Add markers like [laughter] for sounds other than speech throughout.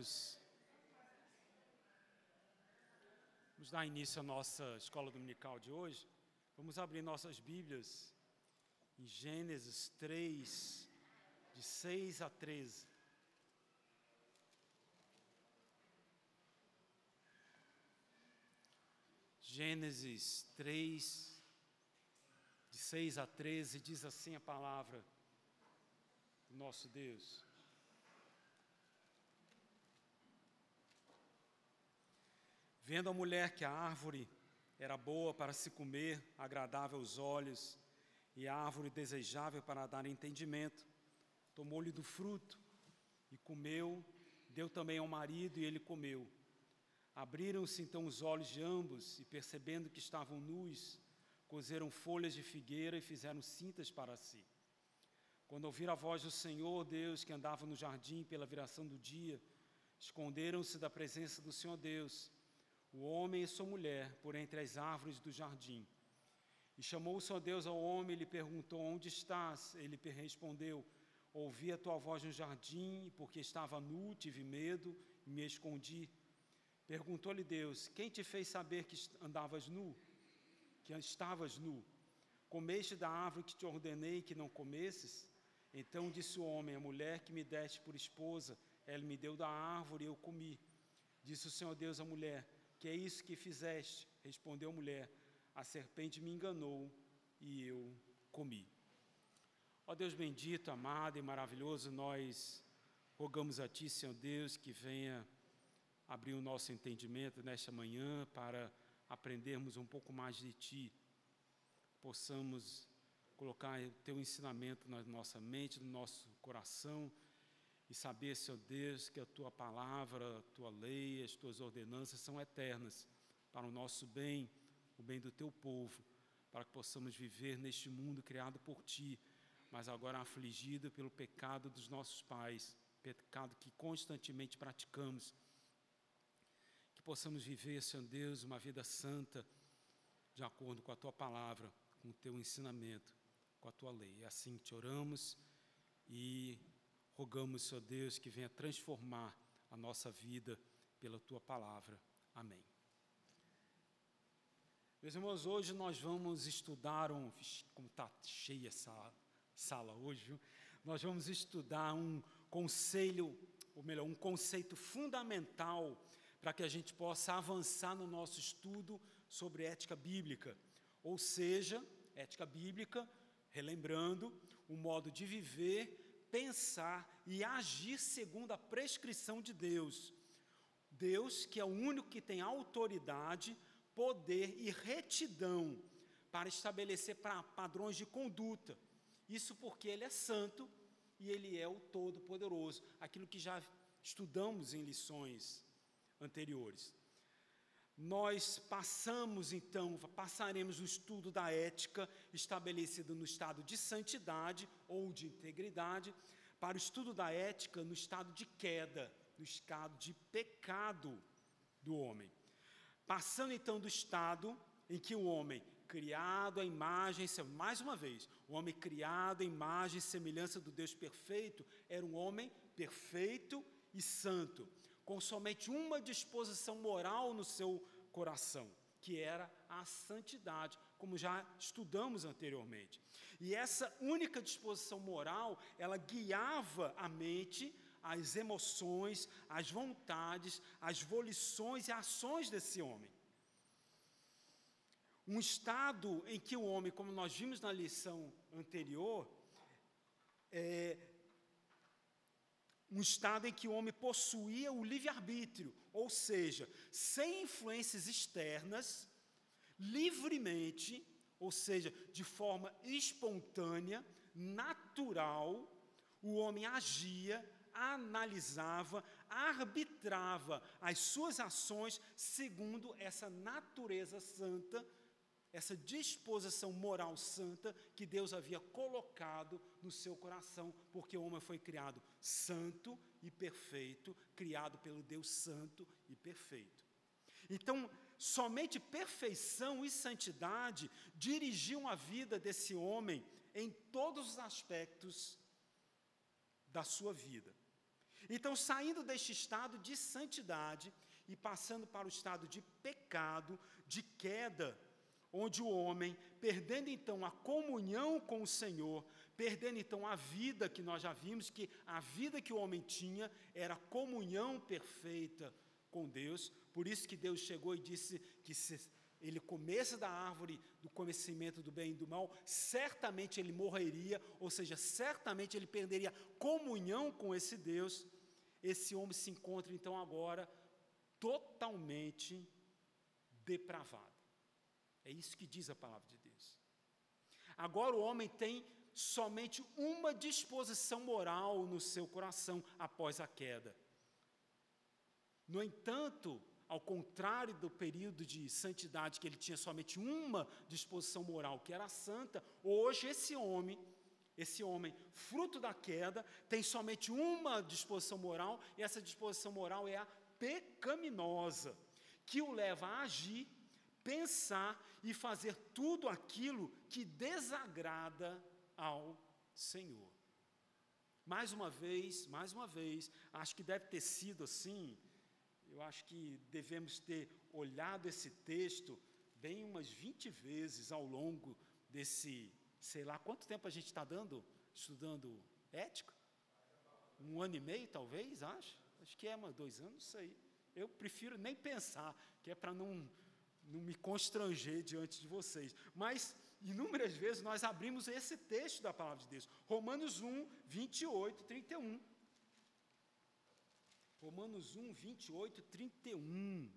Vamos, vamos dar início à nossa escola dominical de hoje. Vamos abrir nossas Bíblias em Gênesis 3, de 6 a 13. Gênesis 3, de 6 a 13, diz assim a palavra do nosso Deus. Vendo a mulher que a árvore era boa para se comer, agradável aos olhos, e a árvore desejável para dar entendimento, tomou-lhe do fruto e comeu, deu também ao marido e ele comeu. Abriram-se então os olhos de ambos e, percebendo que estavam nus, cozeram folhas de figueira e fizeram cintas para si. Quando ouviram a voz do Senhor Deus que andava no jardim pela viração do dia, esconderam-se da presença do Senhor Deus o homem e sua mulher por entre as árvores do jardim. E chamou o Senhor Deus ao homem e lhe perguntou: Onde estás? Ele respondeu: Ouvi a tua voz no jardim, porque estava nu, tive medo e me escondi. Perguntou-lhe Deus: Quem te fez saber que andavas nu? Que estavas nu? Comeste da árvore que te ordenei que não comesses? Então disse o homem: A mulher que me deste por esposa, ela me deu da árvore e eu comi. Disse o Senhor Deus à mulher: que é isso que fizeste? Respondeu a mulher: A serpente me enganou e eu comi. Ó Deus bendito, amado e maravilhoso, nós rogamos a Ti, Senhor Deus, que venha abrir o nosso entendimento nesta manhã para aprendermos um pouco mais de Ti, possamos colocar o Teu ensinamento na nossa mente, no nosso coração e saber, Senhor Deus, que a tua palavra, a tua lei, as tuas ordenanças são eternas para o nosso bem, o bem do teu povo, para que possamos viver neste mundo criado por ti, mas agora afligido pelo pecado dos nossos pais, pecado que constantemente praticamos. Que possamos viver, Senhor Deus, uma vida santa, de acordo com a tua palavra, com o teu ensinamento, com a tua lei. É assim te oramos e Rogamos, Senhor Deus, que venha transformar a nossa vida pela tua palavra. Amém. Meus irmãos, hoje nós vamos estudar um. Como está cheia essa sala hoje? Nós vamos estudar um conselho, ou melhor, um conceito fundamental para que a gente possa avançar no nosso estudo sobre ética bíblica. Ou seja, ética bíblica, relembrando, o modo de viver pensar e agir segundo a prescrição de Deus. Deus, que é o único que tem autoridade, poder e retidão para estabelecer padrões de conduta. Isso porque Ele é santo e Ele é o Todo-Poderoso, aquilo que já estudamos em lições anteriores. Nós passamos então, passaremos o estudo da ética estabelecida no estado de santidade ou de integridade, para o estudo da ética no estado de queda, no estado de pecado do homem. Passando então do estado em que o homem, criado à imagem, mais uma vez, o homem criado à imagem e semelhança do Deus perfeito, era um homem perfeito e santo com somente uma disposição moral no seu coração, que era a santidade, como já estudamos anteriormente. E essa única disposição moral, ela guiava a mente, as emoções, as vontades, as volições e ações desse homem. Um estado em que o homem, como nós vimos na lição anterior, é, um estado em que o homem possuía o livre-arbítrio, ou seja, sem influências externas, livremente, ou seja, de forma espontânea, natural, o homem agia, analisava, arbitrava as suas ações segundo essa natureza santa essa disposição moral santa que Deus havia colocado no seu coração, porque o homem foi criado santo e perfeito, criado pelo Deus santo e perfeito. Então, somente perfeição e santidade dirigiam a vida desse homem em todos os aspectos da sua vida. Então, saindo deste estado de santidade e passando para o estado de pecado, de queda, onde o homem, perdendo então a comunhão com o Senhor, perdendo então a vida que nós já vimos, que a vida que o homem tinha era comunhão perfeita com Deus, por isso que Deus chegou e disse que se ele comesse da árvore do conhecimento do bem e do mal, certamente ele morreria, ou seja, certamente ele perderia comunhão com esse Deus. Esse homem se encontra então agora totalmente depravado. É isso que diz a palavra de Deus. Agora o homem tem somente uma disposição moral no seu coração após a queda. No entanto, ao contrário do período de santidade, que ele tinha somente uma disposição moral, que era santa, hoje esse homem, esse homem, fruto da queda, tem somente uma disposição moral, e essa disposição moral é a pecaminosa, que o leva a agir, pensar e fazer tudo aquilo que desagrada ao Senhor. Mais uma vez, mais uma vez, acho que deve ter sido assim eu acho que devemos ter olhado esse texto bem umas 20 vezes ao longo desse, sei lá, quanto tempo a gente está dando, estudando ética? Um ano e meio, talvez, acho. Acho que é, mas dois anos, não sei. Eu prefiro nem pensar, que é para não, não me constranger diante de vocês. Mas, inúmeras vezes, nós abrimos esse texto da palavra de Deus. Romanos 1, 28, 31. Romanos 1, 28, 31,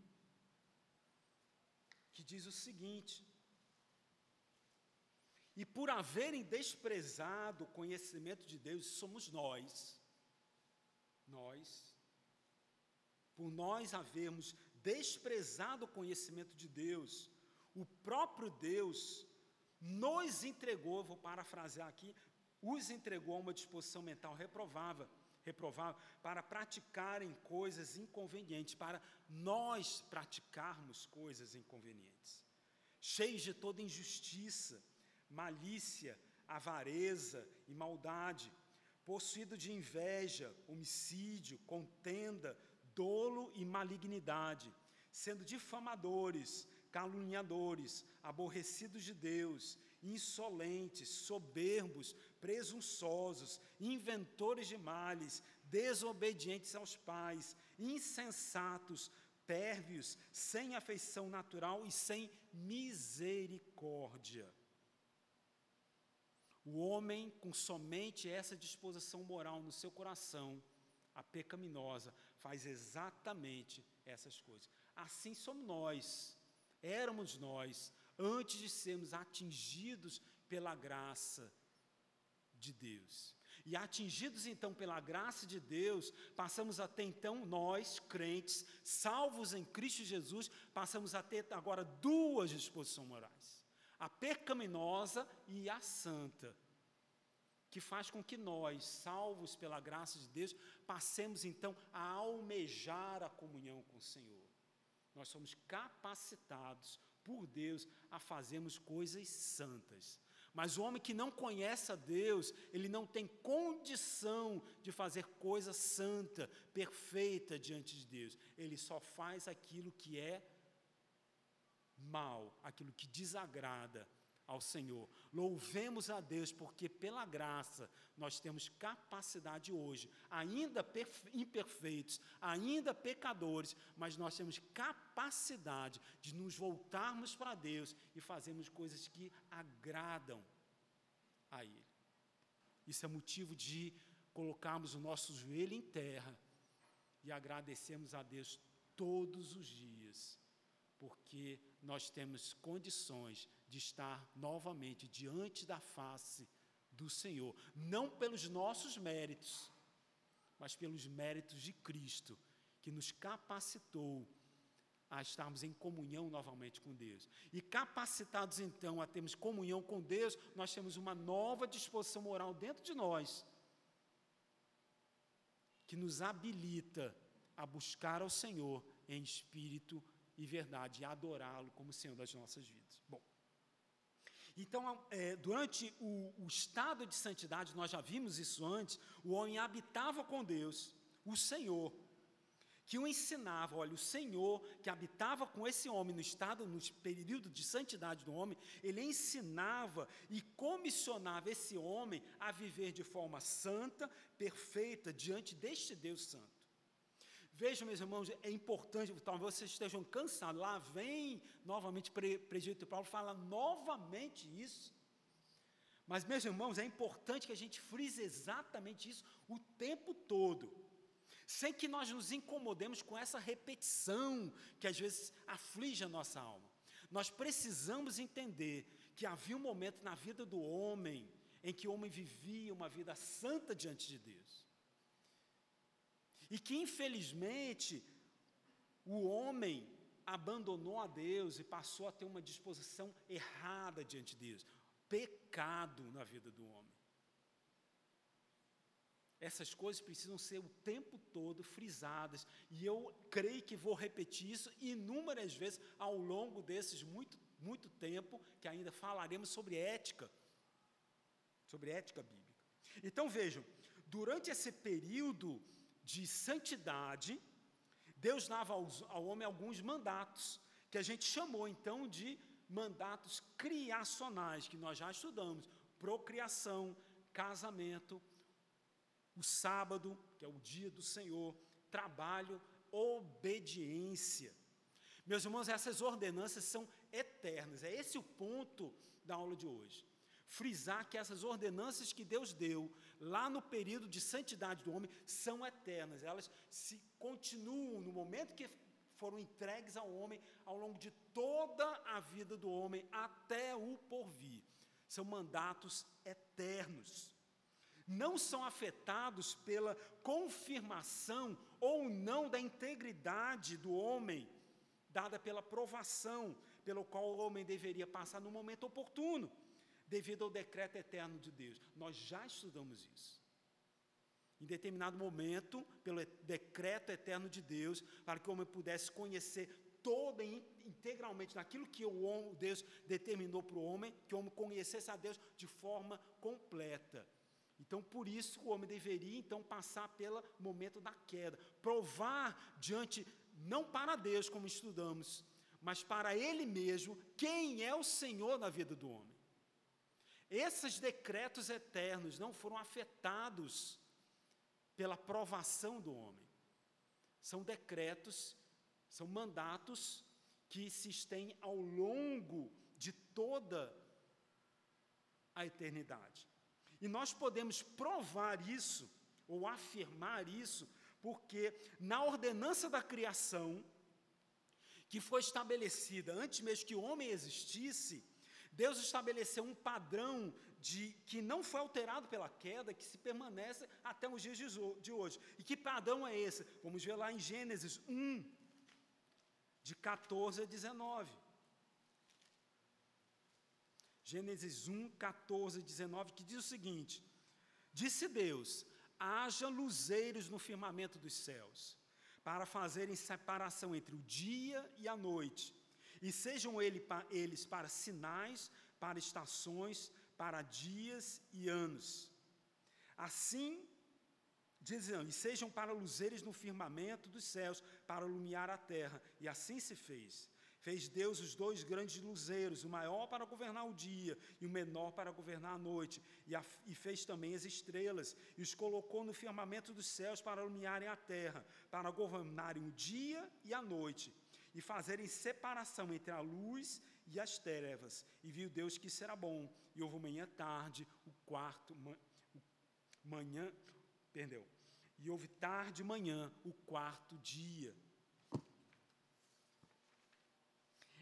que diz o seguinte: E por haverem desprezado o conhecimento de Deus, somos nós, nós, por nós havermos desprezado o conhecimento de Deus, o próprio Deus nos entregou, vou parafrasear aqui, os entregou a uma disposição mental reprovável reprovável, para praticarem coisas inconvenientes, para nós praticarmos coisas inconvenientes, cheios de toda injustiça, malícia, avareza e maldade, possuído de inveja, homicídio, contenda, dolo e malignidade, sendo difamadores, caluniadores, aborrecidos de Deus, insolentes, soberbos, presunçosos, inventores de males, desobedientes aos pais, insensatos, pérvios, sem afeição natural e sem misericórdia. O homem com somente essa disposição moral no seu coração, a pecaminosa, faz exatamente essas coisas. Assim somos nós, éramos nós, antes de sermos atingidos pela graça de Deus. E atingidos então pela graça de Deus, passamos a ter então nós, crentes, salvos em Cristo Jesus, passamos a ter agora duas disposições morais: a pecaminosa e a santa, que faz com que nós, salvos pela graça de Deus, passemos então a almejar a comunhão com o Senhor. Nós somos capacitados por Deus a fazermos coisas santas. Mas o homem que não conhece a Deus, ele não tem condição de fazer coisa santa, perfeita diante de Deus. Ele só faz aquilo que é mal, aquilo que desagrada ao Senhor. Louvemos a Deus, porque pela graça nós temos capacidade hoje, ainda imperfeitos, ainda pecadores, mas nós temos capacidade de nos voltarmos para Deus e fazermos coisas que agradam a Ele. Isso é motivo de colocarmos o nosso joelho em terra e agradecermos a Deus todos os dias, porque nós temos condições de estar novamente diante da face do Senhor, não pelos nossos méritos, mas pelos méritos de Cristo, que nos capacitou a estarmos em comunhão novamente com Deus. E capacitados então a termos comunhão com Deus, nós temos uma nova disposição moral dentro de nós, que nos habilita a buscar ao Senhor em espírito e verdade, e adorá-lo como Senhor das nossas vidas. Bom. Então, é, durante o, o estado de santidade, nós já vimos isso antes, o homem habitava com Deus, o Senhor, que o ensinava, olha, o Senhor que habitava com esse homem no estado, no período de santidade do homem, ele ensinava e comissionava esse homem a viver de forma santa, perfeita, diante deste Deus Santo. Vejam, meus irmãos, é importante, talvez vocês estejam cansados. Lá vem novamente presbítero Paulo fala novamente isso. Mas, meus irmãos, é importante que a gente frise exatamente isso o tempo todo, sem que nós nos incomodemos com essa repetição que às vezes aflige a nossa alma. Nós precisamos entender que havia um momento na vida do homem em que o homem vivia uma vida santa diante de Deus. E que, infelizmente, o homem abandonou a Deus e passou a ter uma disposição errada diante de Deus. Pecado na vida do homem. Essas coisas precisam ser o tempo todo frisadas. E eu creio que vou repetir isso inúmeras vezes ao longo desses muito, muito tempo, que ainda falaremos sobre ética. Sobre ética bíblica. Então vejam, durante esse período de santidade, Deus dava aos, ao homem alguns mandatos, que a gente chamou então de mandatos criacionais, que nós já estudamos: procriação, casamento, o sábado, que é o dia do Senhor, trabalho, obediência. Meus irmãos, essas ordenanças são eternas, é esse o ponto da aula de hoje. Frisar que essas ordenanças que Deus deu lá no período de santidade do homem, são eternas. Elas se continuam no momento que foram entregues ao homem ao longo de toda a vida do homem até o porvir. São mandatos eternos. Não são afetados pela confirmação ou não da integridade do homem, dada pela provação pelo qual o homem deveria passar no momento oportuno devido ao decreto eterno de Deus. Nós já estudamos isso. Em determinado momento, pelo decreto eterno de Deus, para que o homem pudesse conhecer toda integralmente naquilo que o Deus determinou para o homem, que o homem conhecesse a Deus de forma completa. Então, por isso, o homem deveria então passar pelo momento da queda, provar diante, não para Deus, como estudamos, mas para Ele mesmo, quem é o Senhor na vida do homem. Esses decretos eternos não foram afetados pela provação do homem. São decretos, são mandatos que se estêm ao longo de toda a eternidade. E nós podemos provar isso, ou afirmar isso, porque na ordenança da criação, que foi estabelecida antes mesmo que o homem existisse, Deus estabeleceu um padrão de que não foi alterado pela queda, que se permanece até os dias de hoje. E que padrão é esse? Vamos ver lá em Gênesis 1, de 14 a 19. Gênesis 1, 14 a 19, que diz o seguinte: Disse Deus: haja luzeiros no firmamento dos céus, para fazerem separação entre o dia e a noite e sejam ele, eles para sinais, para estações, para dias e anos. Assim, dizendo, e sejam para luzeiros no firmamento dos céus, para iluminar a terra. E assim se fez. Fez Deus os dois grandes luzeiros, o maior para governar o dia e o menor para governar a noite. E, a, e, fez também as estrelas, e os colocou no firmamento dos céus para iluminarem a terra, para governarem o dia e a noite e fazerem separação entre a luz e as trevas. E viu Deus que era bom. E houve manhã tarde, o quarto o manhã, perdeu. E houve tarde e manhã, o quarto dia.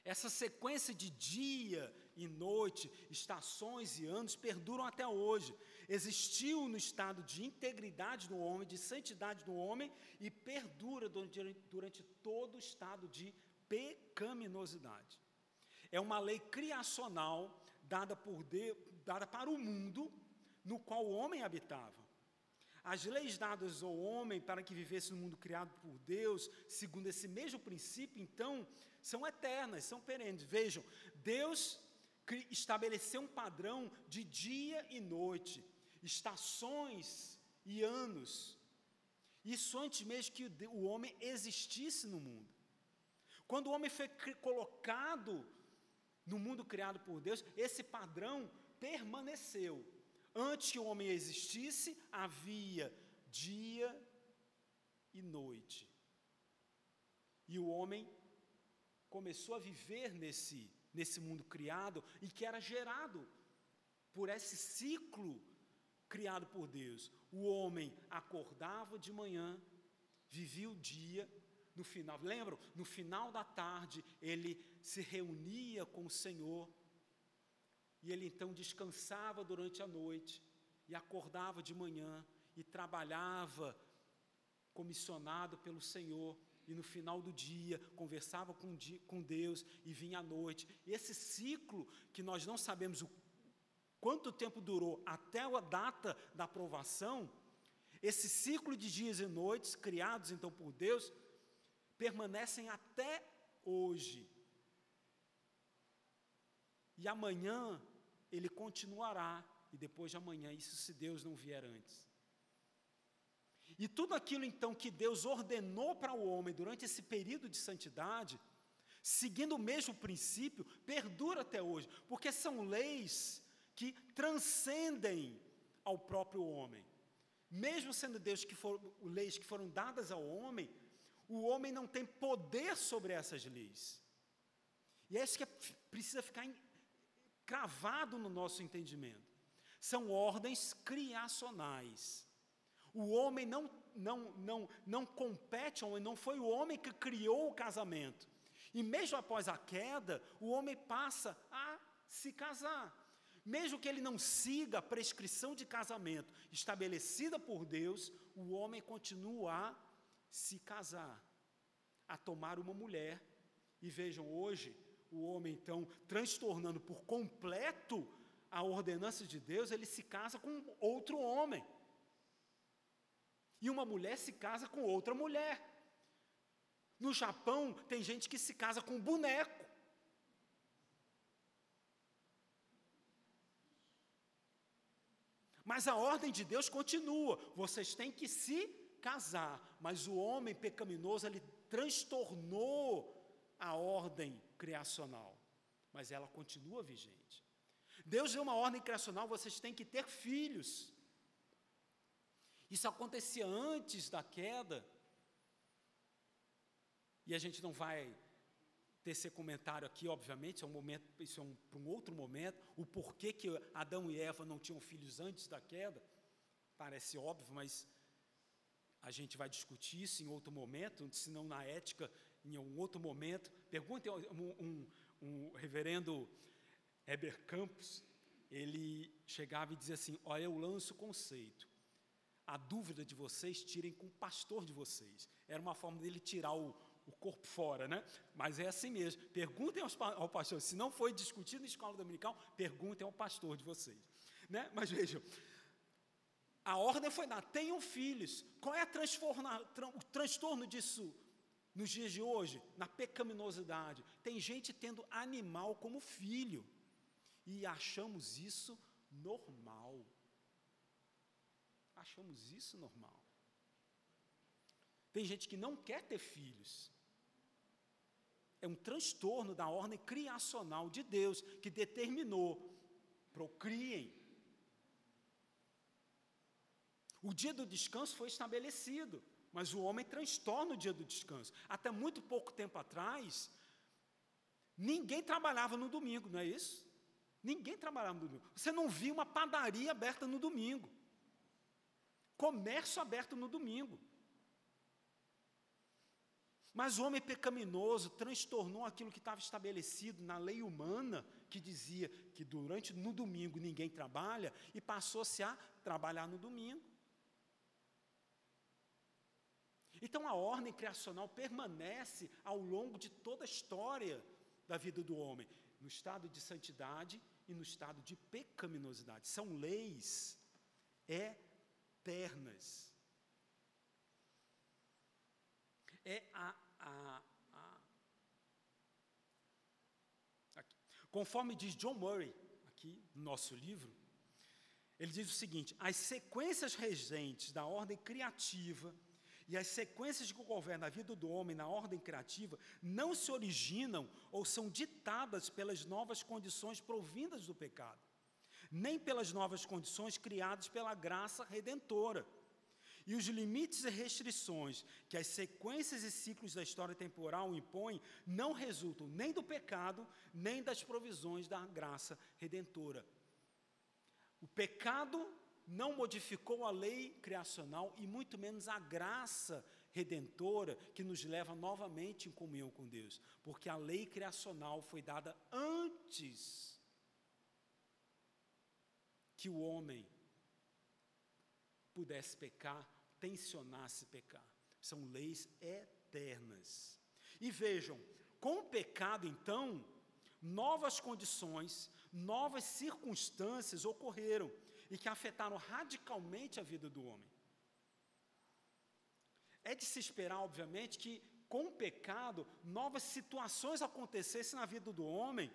Essa sequência de dia e noite, estações e anos perduram até hoje. Existiu no estado de integridade do homem, de santidade do homem, e perdura durante todo o estado de pecaminosidade. É uma lei criacional dada, por Deus, dada para o mundo no qual o homem habitava. As leis dadas ao homem para que vivesse no mundo criado por Deus, segundo esse mesmo princípio, então, são eternas, são perenes. Vejam, Deus estabeleceu um padrão de dia e noite, estações e anos. Isso antes mesmo que o homem existisse no mundo. Quando o homem foi colocado no mundo criado por Deus, esse padrão permaneceu. Antes que o homem existisse, havia dia e noite. E o homem começou a viver nesse, nesse mundo criado e que era gerado por esse ciclo criado por Deus. O homem acordava de manhã, vivia o dia, no final, lembram? No final da tarde, ele se reunia com o Senhor, e ele então descansava durante a noite, e acordava de manhã, e trabalhava comissionado pelo Senhor, e no final do dia conversava com, Deus e vinha à noite. Esse ciclo que nós não sabemos o quanto tempo durou até a data da aprovação, esse ciclo de dias e noites criados então por Deus permanecem até hoje. E amanhã ele continuará e depois de amanhã, isso se Deus não vier antes. E tudo aquilo então que Deus ordenou para o homem durante esse período de santidade, seguindo o mesmo princípio, perdura até hoje, porque são leis que transcendem ao próprio homem. Mesmo sendo Deus que foram leis que foram dadas ao homem, o homem não tem poder sobre essas leis. E é isso que precisa ficar cravado no nosso entendimento. São ordens criacionais. O homem não, não, não, não compete, não foi o homem que criou o casamento. E mesmo após a queda, o homem passa a se casar. Mesmo que ele não siga a prescrição de casamento estabelecida por Deus, o homem continua a se casar, a tomar uma mulher. E vejam, hoje, o homem então, transtornando por completo a ordenança de Deus, ele se casa com outro homem. E uma mulher se casa com outra mulher. No Japão, tem gente que se casa com boneco. Mas a ordem de Deus continua. Vocês têm que se casar. Mas o homem pecaminoso, ele transtornou a ordem criacional. Mas ela continua vigente. Deus deu uma ordem criacional, vocês têm que ter filhos. Isso acontecia antes da queda. E a gente não vai tecer comentário aqui, obviamente, é um momento, isso é um, para um outro momento, o porquê que Adão e Eva não tinham filhos antes da queda, parece óbvio, mas a gente vai discutir isso em outro momento, se não na ética, em um outro momento. Pergunte um, um, um reverendo Heber Campos, ele chegava e dizia assim: Olha, eu lanço o conceito. A dúvida de vocês, tirem com o pastor de vocês. Era uma forma dele tirar o, o corpo fora, né? Mas é assim mesmo. Perguntem aos, ao pastor. Se não foi discutido na escola dominical, perguntem ao pastor de vocês. Né? Mas vejam, a ordem foi dada: tenham filhos. Qual é tra o transtorno disso nos dias de hoje? Na pecaminosidade. Tem gente tendo animal como filho. E achamos isso normal. Achamos isso normal. Tem gente que não quer ter filhos. É um transtorno da ordem criacional de Deus que determinou: procriem. O dia do descanso foi estabelecido, mas o homem transtorna o dia do descanso. Até muito pouco tempo atrás, ninguém trabalhava no domingo, não é isso? Ninguém trabalhava no domingo. Você não via uma padaria aberta no domingo. Comércio aberto no domingo. Mas o homem pecaminoso transtornou aquilo que estava estabelecido na lei humana, que dizia que durante no domingo ninguém trabalha, e passou-se a trabalhar no domingo. Então a ordem criacional permanece ao longo de toda a história da vida do homem, no estado de santidade e no estado de pecaminosidade. São leis eternas. É a. a, a. Conforme diz John Murray, aqui no nosso livro, ele diz o seguinte: as sequências regentes da ordem criativa e as sequências que governam a vida do homem na ordem criativa não se originam ou são ditadas pelas novas condições provindas do pecado, nem pelas novas condições criadas pela graça redentora. E os limites e restrições que as sequências e ciclos da história temporal impõem não resultam nem do pecado, nem das provisões da graça redentora. O pecado não modificou a lei criacional e muito menos a graça redentora que nos leva novamente em comunhão com Deus, porque a lei criacional foi dada antes que o homem pudesse pecar, tensionasse pecar. São leis eternas. E vejam, com o pecado, então, novas condições, novas circunstâncias ocorreram e que afetaram radicalmente a vida do homem. É de se esperar, obviamente, que com o pecado, novas situações acontecessem na vida do homem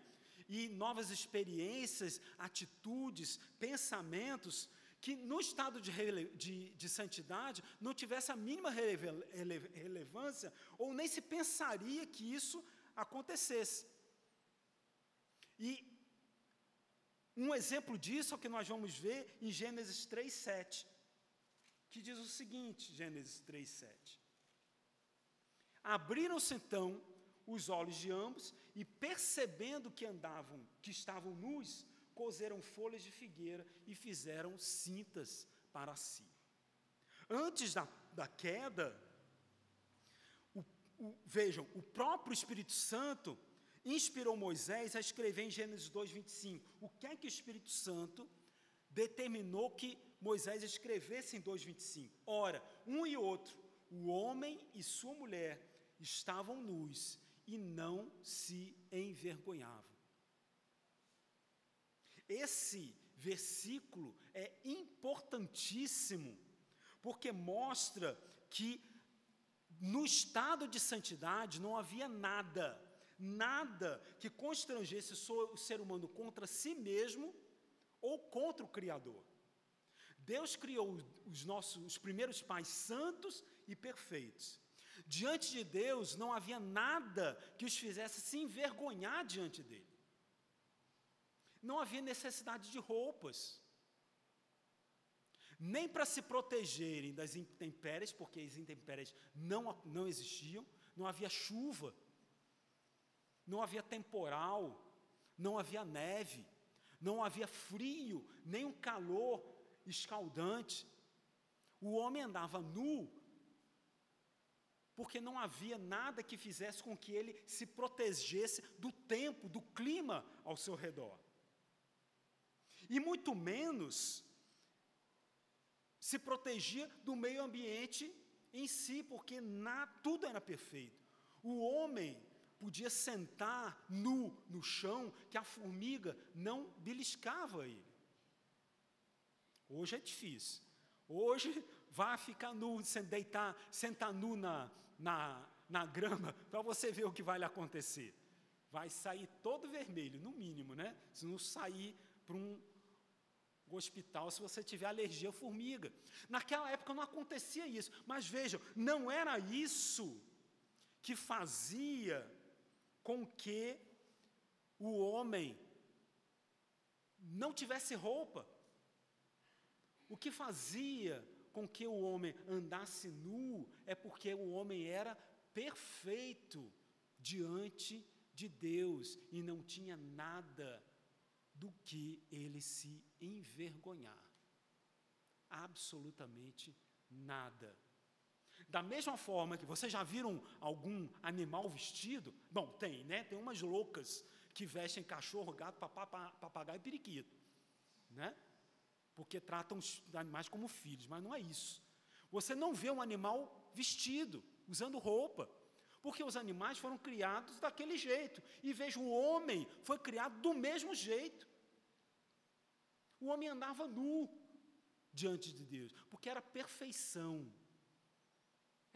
e novas experiências, atitudes, pensamentos que no estado de, de, de santidade não tivesse a mínima rele, relevância ou nem se pensaria que isso acontecesse. E um exemplo disso é o que nós vamos ver em Gênesis 3:7, que diz o seguinte, Gênesis 3:7. Abriram-se então os olhos de ambos e percebendo que andavam, que estavam nus, coseram folhas de figueira e fizeram cintas para si. Antes da, da queda, o, o, vejam, o próprio Espírito Santo inspirou Moisés a escrever em Gênesis 2:25. O que é que o Espírito Santo determinou que Moisés escrevesse em 2:25? Ora, um e outro, o homem e sua mulher estavam nus e não se envergonhavam. Esse versículo é importantíssimo, porque mostra que no estado de santidade não havia nada nada que constrangesse o ser humano contra si mesmo ou contra o Criador. Deus criou os nossos os primeiros pais santos e perfeitos. Diante de Deus não havia nada que os fizesse se envergonhar diante dele. Não havia necessidade de roupas, nem para se protegerem das intempéries, porque as intempéries não, não existiam, não havia chuva, não havia temporal, não havia neve, não havia frio, nem um calor escaldante. O homem andava nu, porque não havia nada que fizesse com que ele se protegesse do tempo, do clima ao seu redor. E muito menos se protegia do meio ambiente em si, porque na, tudo era perfeito. O homem podia sentar nu no chão, que a formiga não beliscava ele. Hoje é difícil. Hoje vá ficar nu, deitar, sentar nu na, na, na grama, para você ver o que vai lhe acontecer. Vai sair todo vermelho, no mínimo, né? Se não sair para um hospital se você tiver alergia à formiga. Naquela época não acontecia isso, mas vejam, não era isso que fazia com que o homem não tivesse roupa. O que fazia com que o homem andasse nu é porque o homem era perfeito diante de Deus e não tinha nada do que ele se envergonhar. Absolutamente nada. Da mesma forma que vocês já viram algum animal vestido? Bom, tem, né? Tem umas loucas que vestem cachorro, gato, papagaio e periquito, né? Porque tratam os animais como filhos, mas não é isso. Você não vê um animal vestido, usando roupa, porque os animais foram criados daquele jeito. E veja, o homem foi criado do mesmo jeito. O homem andava nu diante de Deus, porque era perfeição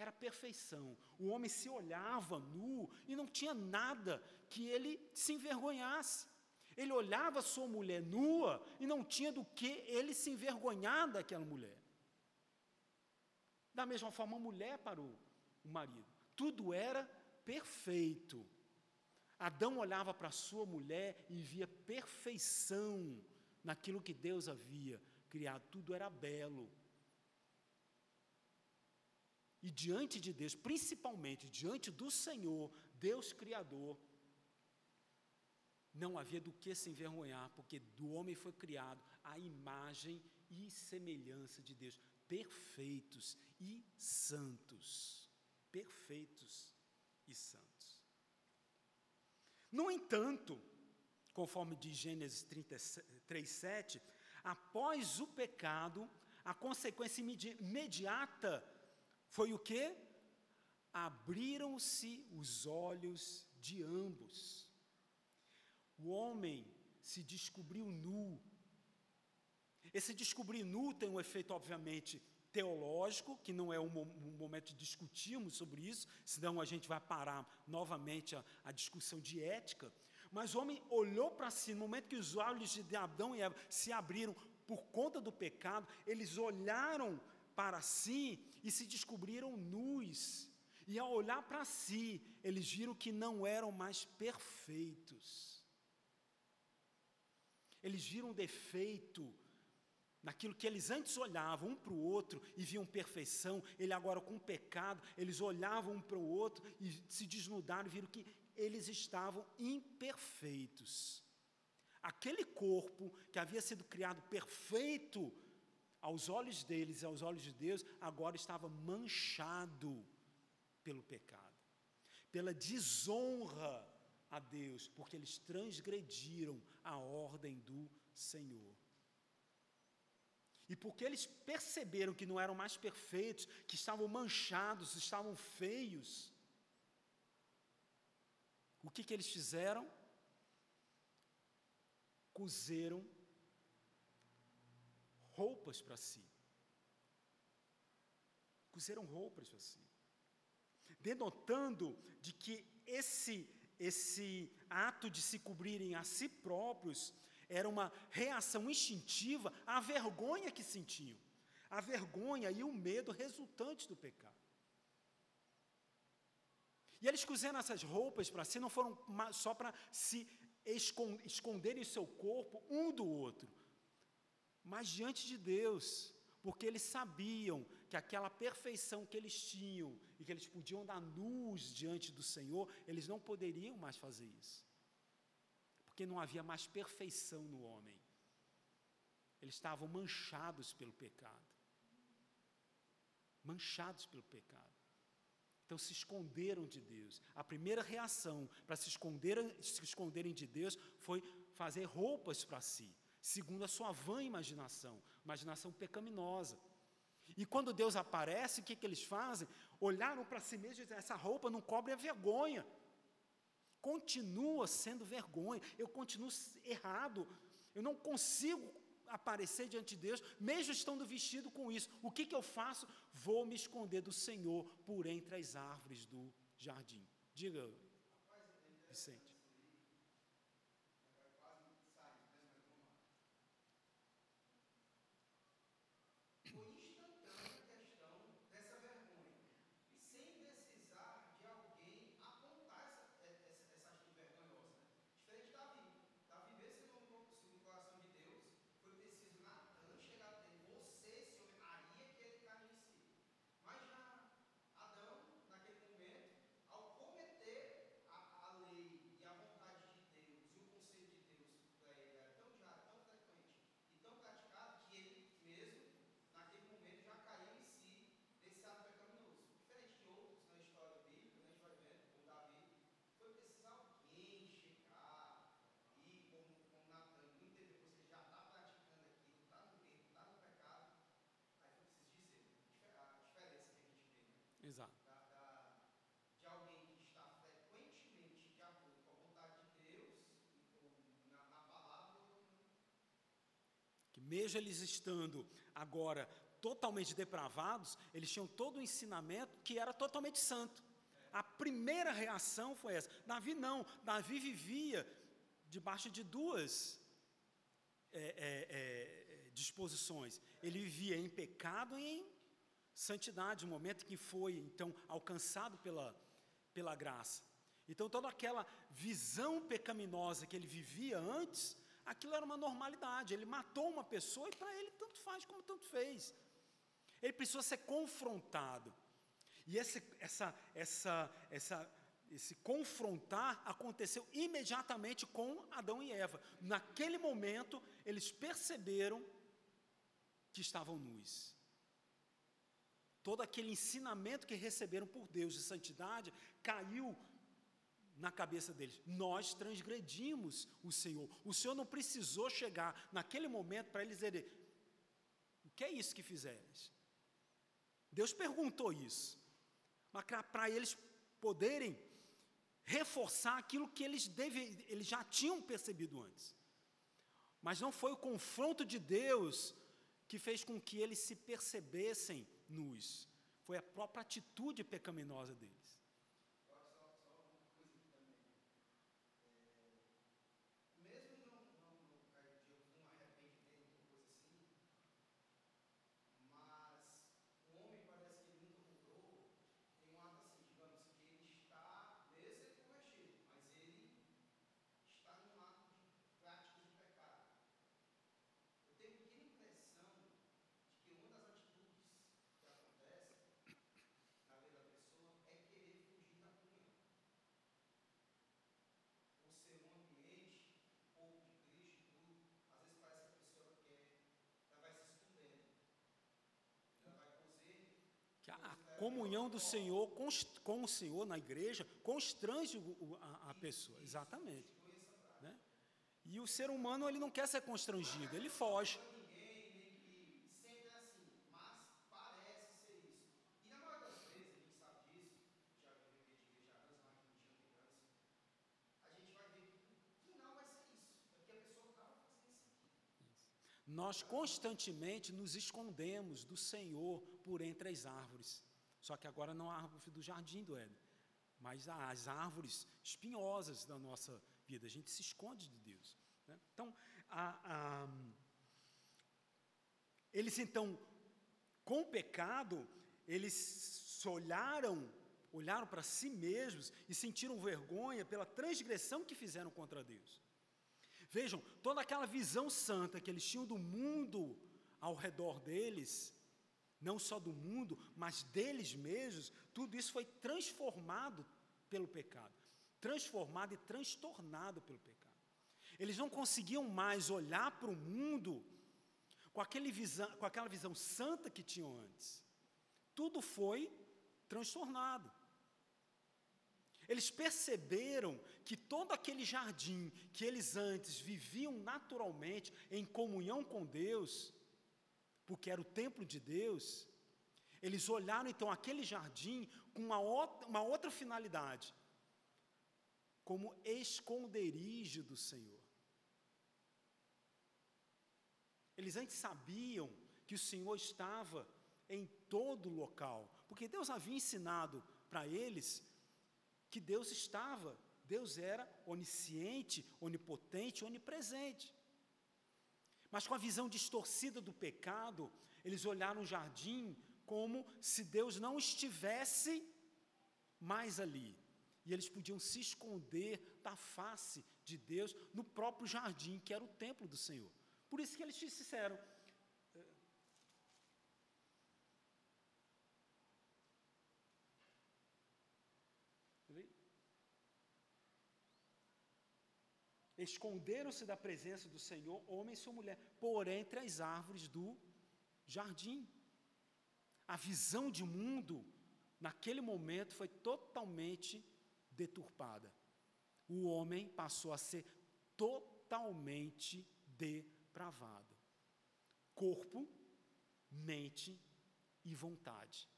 era perfeição. O homem se olhava nu e não tinha nada que ele se envergonhasse. Ele olhava sua mulher nua e não tinha do que ele se envergonhar daquela mulher. Da mesma forma, a mulher para o, marido. Tudo era perfeito. Adão olhava para sua mulher e via perfeição naquilo que Deus havia criado. Tudo era belo. E diante de Deus, principalmente diante do Senhor, Deus Criador, não havia do que se envergonhar, porque do homem foi criado a imagem e semelhança de Deus, perfeitos e santos. Perfeitos e santos. No entanto, conforme diz Gênesis 33, 7, após o pecado, a consequência imediata foi o que? Abriram-se os olhos de ambos. O homem se descobriu nu. Esse descobrir nu tem um efeito, obviamente, teológico, que não é um, momento de discutirmos sobre isso, senão a gente vai parar novamente a, a discussão de ética. Mas o homem olhou para si, no momento que os olhos de Adão e Eva se abriram por conta do pecado, eles olharam para si e se descobriram nus. E ao olhar para si, eles viram que não eram mais perfeitos. Eles viram defeito naquilo que eles antes olhavam um para o outro e viam perfeição, ele agora com pecado, eles olhavam um para o outro e se desnudaram e viram que eles estavam imperfeitos. Aquele corpo que havia sido criado perfeito aos olhos deles e aos olhos de Deus, agora estava manchado pelo pecado, pela desonra a Deus, porque eles transgrediram a ordem do Senhor. E porque eles perceberam que não eram mais perfeitos, que estavam manchados, estavam feios, o que, que eles fizeram? Cozeram roupas para si. Cozeram roupas para si. Denotando de que esse, esse ato de se cobrirem a si próprios era uma reação instintiva à vergonha que sentiam, a vergonha e o medo resultantes do pecado. E eles cozeram essas roupas para si, não foram só para se esconderem o seu corpo um do outro, mas diante de Deus, porque eles sabiam que aquela perfeição que eles tinham e que eles podiam dar nus diante do Senhor, eles não poderiam mais fazer isso porque não havia mais perfeição no homem. Eles estavam manchados pelo pecado. Manchados pelo pecado. Então se esconderam de Deus. A primeira reação para se esconderem, se esconderem de Deus foi fazer roupas para si, segundo a sua vã imaginação, imaginação pecaminosa. E quando Deus aparece, o que, que eles fazem? Olharam para si mesmos e disseram: essa roupa não cobre a vergonha continua sendo vergonha, eu continuo errado, eu não consigo aparecer diante de Deus, mesmo estando vestido com isso. O que, que eu faço? Vou me esconder do Senhor por entre as árvores do jardim. Diga, Vicente. Mesmo eles estando agora totalmente depravados, eles tinham todo o ensinamento que era totalmente santo. A primeira reação foi essa. Davi não, Davi vivia debaixo de duas é, é, é, disposições. Ele vivia em pecado e em santidade, o momento que foi então alcançado pela, pela graça. Então toda aquela visão pecaminosa que ele vivia antes, aquilo era uma normalidade. Ele matou uma pessoa e para ele tanto faz como tanto fez. Ele precisou ser confrontado. E esse, essa, essa, essa, esse confrontar aconteceu imediatamente com Adão e Eva. Naquele momento, eles perceberam que estavam nus. Todo aquele ensinamento que receberam por Deus de santidade caiu na cabeça deles. Nós transgredimos o Senhor. O Senhor não precisou chegar naquele momento para eles dizerem: O que é isso que fizeres? Deus perguntou isso, mas para eles poderem reforçar aquilo que eles, deve, eles já tinham percebido antes. Mas não foi o confronto de Deus que fez com que eles se percebessem nus. Foi a própria atitude pecaminosa deles. Comunhão do Senhor com, com o Senhor na igreja constrange a, a pessoa, exatamente. Né? E o ser humano ele não quer ser constrangido, ele foge. Nós constantemente nos escondemos do Senhor por entre as árvores. Só que agora não a árvore do jardim do Éden, mas as árvores espinhosas da nossa vida. A gente se esconde de Deus. Né? Então, a, a, eles então, com o pecado, eles se olharam, olharam para si mesmos e sentiram vergonha pela transgressão que fizeram contra Deus. Vejam, toda aquela visão santa que eles tinham do mundo ao redor deles, não só do mundo, mas deles mesmos, tudo isso foi transformado pelo pecado, transformado e transtornado pelo pecado. Eles não conseguiam mais olhar para o mundo com, visão, com aquela visão santa que tinham antes. Tudo foi transtornado. Eles perceberam que todo aquele jardim que eles antes viviam naturalmente em comunhão com Deus, porque era o templo de Deus, eles olharam então aquele jardim com uma outra, uma outra finalidade, como esconderijo do Senhor. Eles antes sabiam que o Senhor estava em todo local, porque Deus havia ensinado para eles que Deus estava, Deus era onisciente, onipotente, onipresente. Mas com a visão distorcida do pecado, eles olharam o jardim como se Deus não estivesse mais ali. E eles podiam se esconder da face de Deus no próprio jardim, que era o templo do Senhor. Por isso que eles disseram: Esconderam-se da presença do Senhor, homem e sua mulher, por entre as árvores do jardim. A visão de mundo, naquele momento, foi totalmente deturpada. O homem passou a ser totalmente depravado. Corpo, mente e vontade.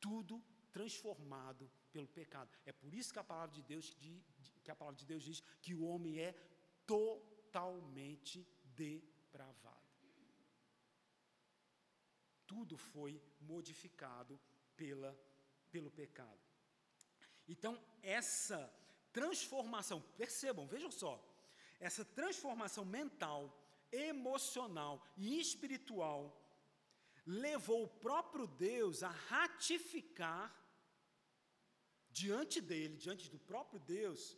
Tudo transformado pelo pecado. É por isso que a palavra de Deus, que a palavra de Deus diz que o homem é totalmente depravado. Tudo foi modificado pela, pelo pecado. Então, essa transformação, percebam, vejam só, essa transformação mental, emocional e espiritual levou o próprio Deus a ratificar diante dele, diante do próprio Deus,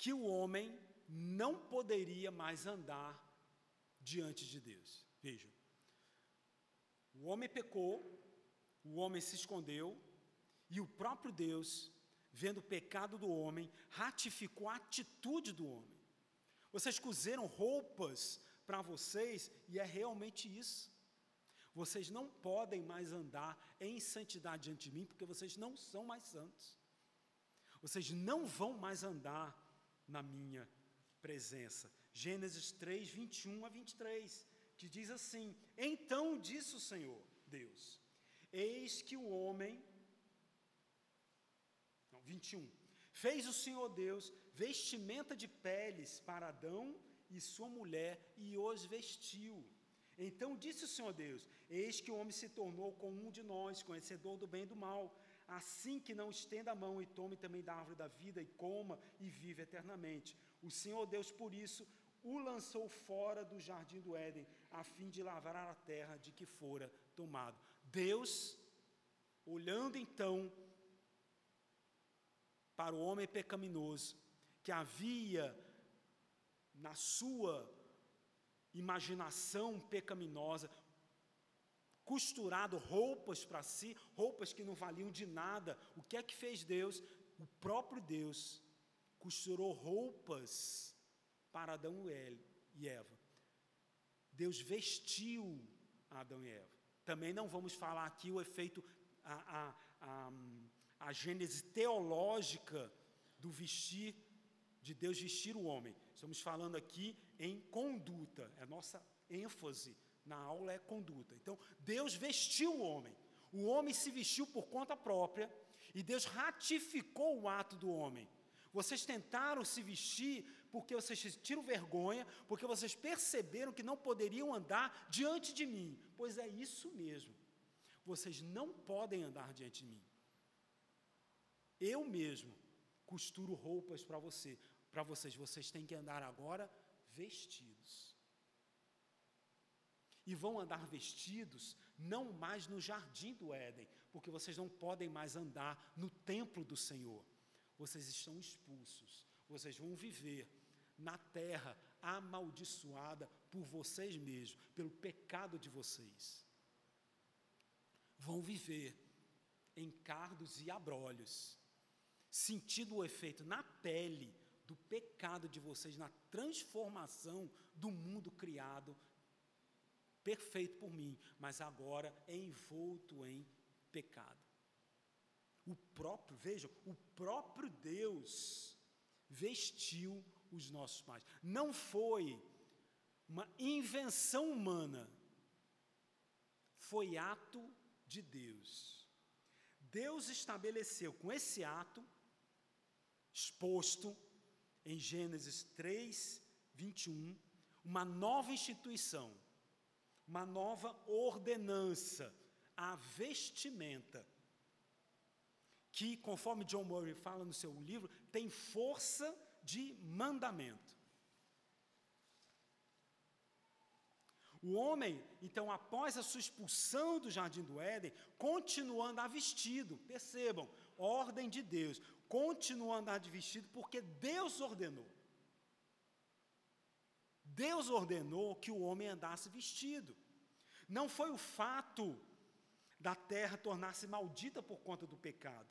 que o homem não poderia mais andar diante de Deus. Vejam, o homem pecou, o homem se escondeu, e o próprio Deus, vendo o pecado do homem, ratificou a atitude do homem. Vocês cozeram roupas para vocês, e é realmente isso. Vocês não podem mais andar em santidade diante de mim, porque vocês não são mais santos. Vocês não vão mais andar na minha presença. Gênesis 3, 21 a 23, que diz assim: Então disse o Senhor, Deus, eis que o homem. Não, 21. Fez o Senhor Deus vestimenta de peles para Adão e sua mulher e os vestiu. Então disse o Senhor Deus: Eis que o homem se tornou como um de nós, conhecedor do bem e do mal assim que não estenda a mão e tome também da árvore da vida e coma e vive eternamente. O Senhor Deus, por isso, o lançou fora do jardim do Éden, a fim de lavrar a terra de que fora tomado. Deus, olhando então para o homem pecaminoso, que havia na sua imaginação pecaminosa costurado roupas para si, roupas que não valiam de nada. O que é que fez Deus? O próprio Deus costurou roupas para Adão e Eva. Deus vestiu Adão e Eva. Também não vamos falar aqui o efeito, a, a, a, a gênese teológica do vestir, de Deus vestir o homem. Estamos falando aqui em conduta, é a nossa ênfase na aula é conduta. Então, Deus vestiu o homem. O homem se vestiu por conta própria e Deus ratificou o ato do homem. Vocês tentaram se vestir porque vocês tiram vergonha, porque vocês perceberam que não poderiam andar diante de mim. Pois é isso mesmo. Vocês não podem andar diante de mim. Eu mesmo costuro roupas para você, para vocês. Vocês têm que andar agora vestidos e vão andar vestidos não mais no jardim do Éden, porque vocês não podem mais andar no templo do Senhor. Vocês estão expulsos. Vocês vão viver na terra amaldiçoada por vocês mesmos, pelo pecado de vocês. Vão viver em cardos e abrolhos, sentindo o efeito na pele do pecado de vocês, na transformação do mundo criado perfeito por mim, mas agora é envolto em pecado. O próprio, vejam, o próprio Deus vestiu os nossos pais. Não foi uma invenção humana, foi ato de Deus. Deus estabeleceu com esse ato, exposto em Gênesis 3, 21, uma nova instituição uma nova ordenança, a vestimenta, que, conforme John Murray fala no seu livro, tem força de mandamento. O homem, então, após a sua expulsão do jardim do Éden, continua a vestido, percebam, ordem de Deus, continua a vestido porque Deus ordenou. Deus ordenou que o homem andasse vestido. Não foi o fato da terra tornar-se maldita por conta do pecado,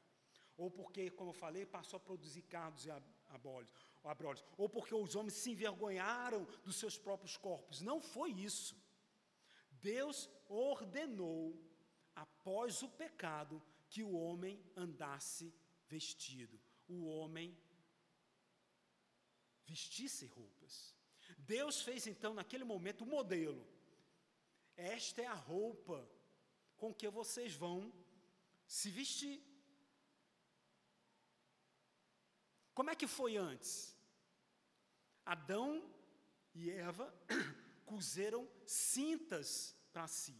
ou porque, como eu falei, passou a produzir cardos e abólios, ou porque os homens se envergonharam dos seus próprios corpos. Não foi isso. Deus ordenou, após o pecado, que o homem andasse vestido, o homem vestisse roupas. Deus fez então, naquele momento, o um modelo. Esta é a roupa com que vocês vão se vestir. Como é que foi antes? Adão e Eva [coughs] cozeram cintas para si.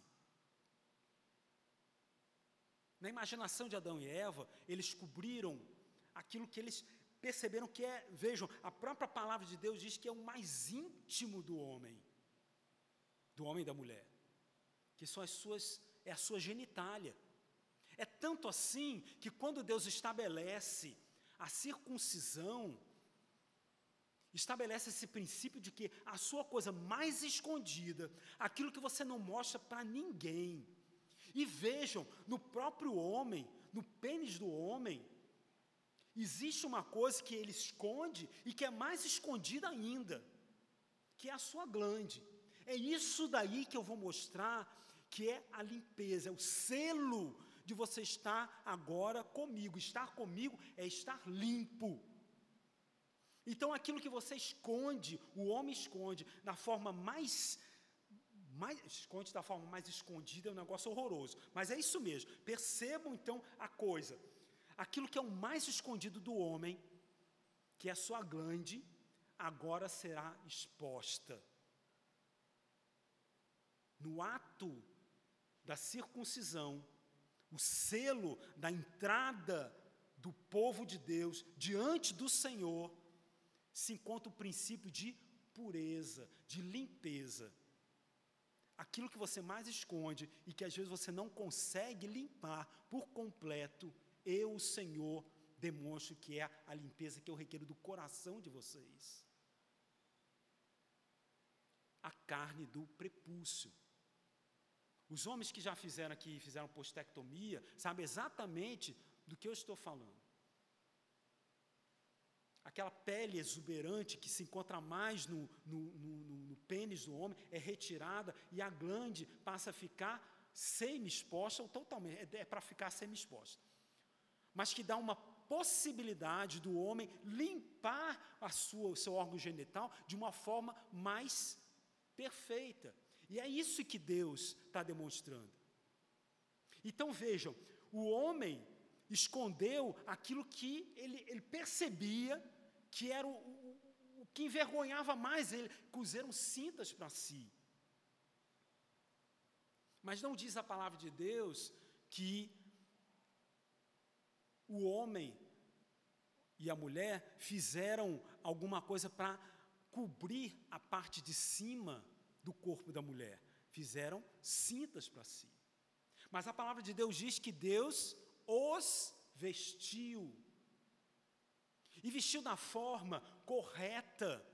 Na imaginação de Adão e Eva, eles cobriram aquilo que eles perceberam que é, vejam, a própria palavra de Deus diz que é o mais íntimo do homem. do homem e da mulher, que são as suas, é a sua genitália. É tanto assim que quando Deus estabelece a circuncisão, estabelece esse princípio de que a sua coisa mais escondida, aquilo que você não mostra para ninguém. E vejam, no próprio homem, no pênis do homem, existe uma coisa que ele esconde e que é mais escondida ainda, que é a sua glande. É isso daí que eu vou mostrar que é a limpeza, é o selo de você estar agora comigo. Estar comigo é estar limpo. Então aquilo que você esconde, o homem esconde da forma mais mais, esconde da forma mais escondida é um negócio horroroso. Mas é isso mesmo. Percebam então a coisa aquilo que é o mais escondido do homem, que é a sua glande, agora será exposta. No ato da circuncisão, o selo da entrada do povo de Deus diante do Senhor, se encontra o princípio de pureza, de limpeza. Aquilo que você mais esconde e que às vezes você não consegue limpar por completo, eu, o Senhor, demonstro que é a limpeza que eu requero do coração de vocês. A carne do prepúcio. Os homens que já fizeram aqui, fizeram postectomia, sabem exatamente do que eu estou falando. Aquela pele exuberante que se encontra mais no, no, no, no pênis do homem é retirada e a glande passa a ficar semi-exposta ou totalmente, é, é para ficar semi-exposta mas que dá uma possibilidade do homem limpar a sua, o seu órgão genital de uma forma mais perfeita. E é isso que Deus está demonstrando. Então vejam, o homem escondeu aquilo que ele, ele percebia que era o, o, o que envergonhava mais ele, cozeram cintas para si. Mas não diz a palavra de Deus que o homem e a mulher fizeram alguma coisa para cobrir a parte de cima do corpo da mulher. Fizeram cintas para si. Mas a palavra de Deus diz que Deus os vestiu. E vestiu da forma correta,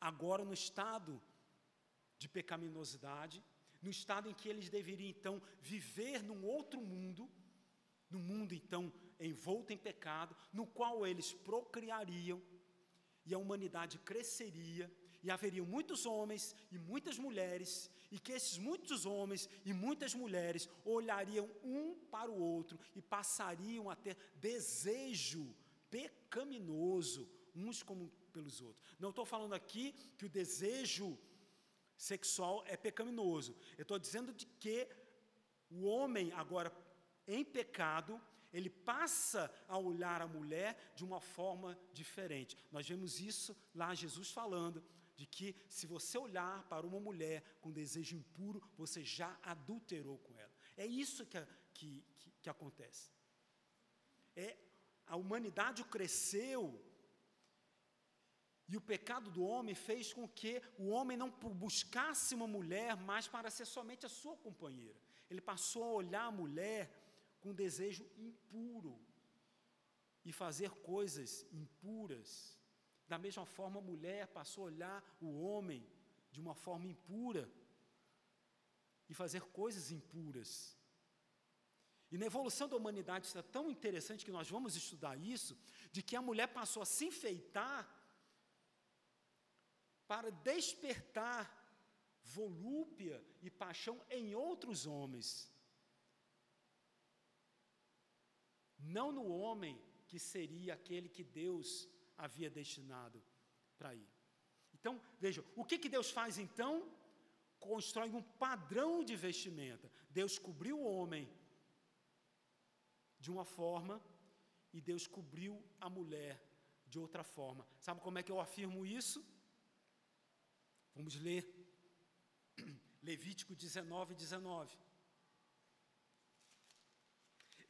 agora no estado de pecaminosidade, no estado em que eles deveriam então viver num outro mundo, no mundo então envolto em pecado, no qual eles procriariam e a humanidade cresceria e haveriam muitos homens e muitas mulheres, e que esses muitos homens e muitas mulheres olhariam um para o outro e passariam a ter desejo pecaminoso uns como pelos outros. Não estou falando aqui que o desejo sexual é pecaminoso. Eu estou dizendo de que o homem agora em pecado ele passa a olhar a mulher de uma forma diferente. Nós vemos isso lá, Jesus falando, de que se você olhar para uma mulher com desejo impuro, você já adulterou com ela. É isso que, que, que, que acontece. É, a humanidade cresceu e o pecado do homem fez com que o homem não buscasse uma mulher mais para ser somente a sua companheira. Ele passou a olhar a mulher com desejo impuro e fazer coisas impuras. Da mesma forma, a mulher passou a olhar o homem de uma forma impura e fazer coisas impuras. E na evolução da humanidade isso é tão interessante que nós vamos estudar isso, de que a mulher passou a se enfeitar para despertar volúpia e paixão em outros homens. Não no homem que seria aquele que Deus havia destinado para ir. Então, vejam, o que, que Deus faz então? Constrói um padrão de vestimenta. Deus cobriu o homem de uma forma e Deus cobriu a mulher de outra forma. Sabe como é que eu afirmo isso? Vamos ler [clears throat] Levítico 19, 19.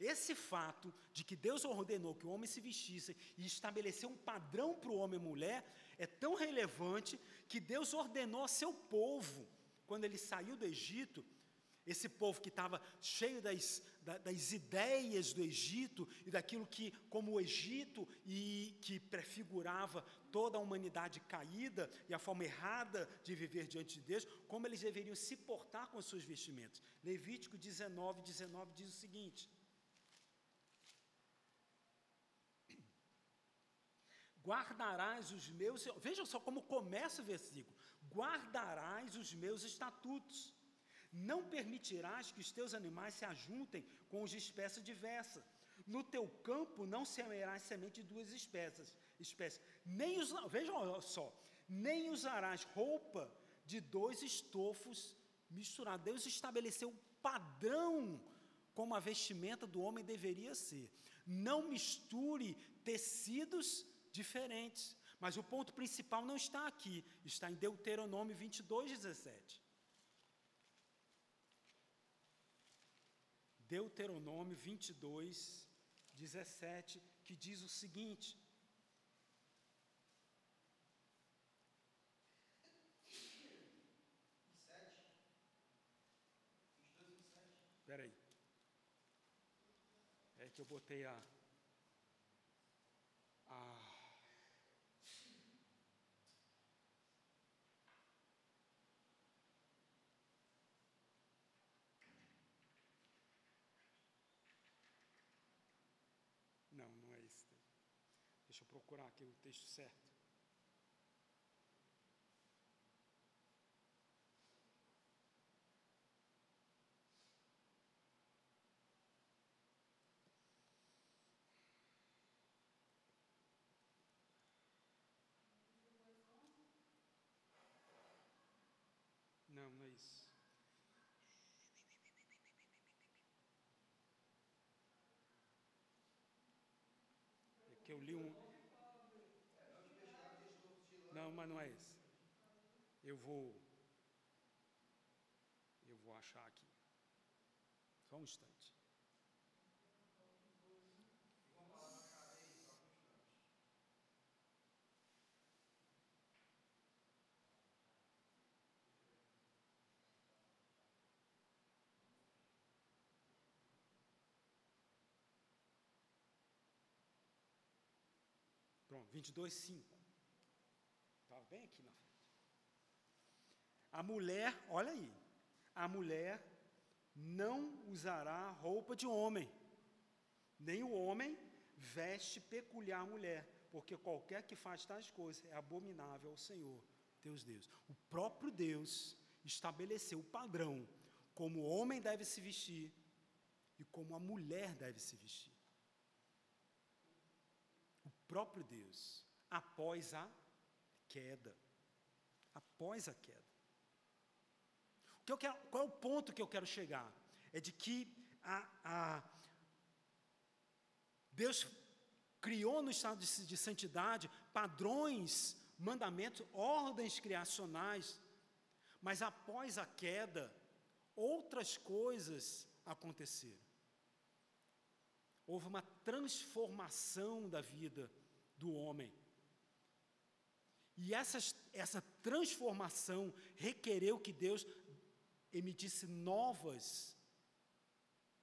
Esse fato de que Deus ordenou que o homem se vestisse e estabeleceu um padrão para o homem e mulher é tão relevante que Deus ordenou a seu povo, quando ele saiu do Egito, esse povo que estava cheio das, das ideias do Egito e daquilo que, como o Egito, e que prefigurava toda a humanidade caída e a forma errada de viver diante de Deus, como eles deveriam se portar com as suas vestimentas. Levítico 19, 19 diz o seguinte: Guardarás os meus, vejam só como começa o versículo: guardarás os meus estatutos não permitirás que os teus animais se ajuntem com os de espécie diversa. No teu campo não semearás semente de duas espécies, espécies. Nem os, vejam só, nem usarás roupa de dois estofos misturados. Deus estabeleceu o padrão como a vestimenta do homem deveria ser. Não misture tecidos diferentes. Mas o ponto principal não está aqui, está em Deuteronômio 22, 17. Deuteronômio 22, 17, que diz o seguinte: Espera aí. É que eu botei a, Deixa eu procurar aqui o texto certo. Não, não é isso. É que eu li um, não, mas não é esse. Eu vou. Eu vou achar aqui. Só um instante. Pronto, 22, 5 bem aqui na frente. A mulher, olha aí, a mulher não usará roupa de homem, nem o homem veste peculiar mulher, porque qualquer que faz tais coisas é abominável ao Senhor, teus Deus. O próprio Deus estabeleceu o padrão como o homem deve se vestir e como a mulher deve se vestir. O próprio Deus, após a queda. Após a queda. O que eu quero, qual é o ponto que eu quero chegar? É de que a, a Deus criou no estado de, de santidade padrões, mandamentos, ordens criacionais, mas após a queda, outras coisas aconteceram. Houve uma transformação da vida do homem. E essas, essa transformação requereu que Deus emitisse novas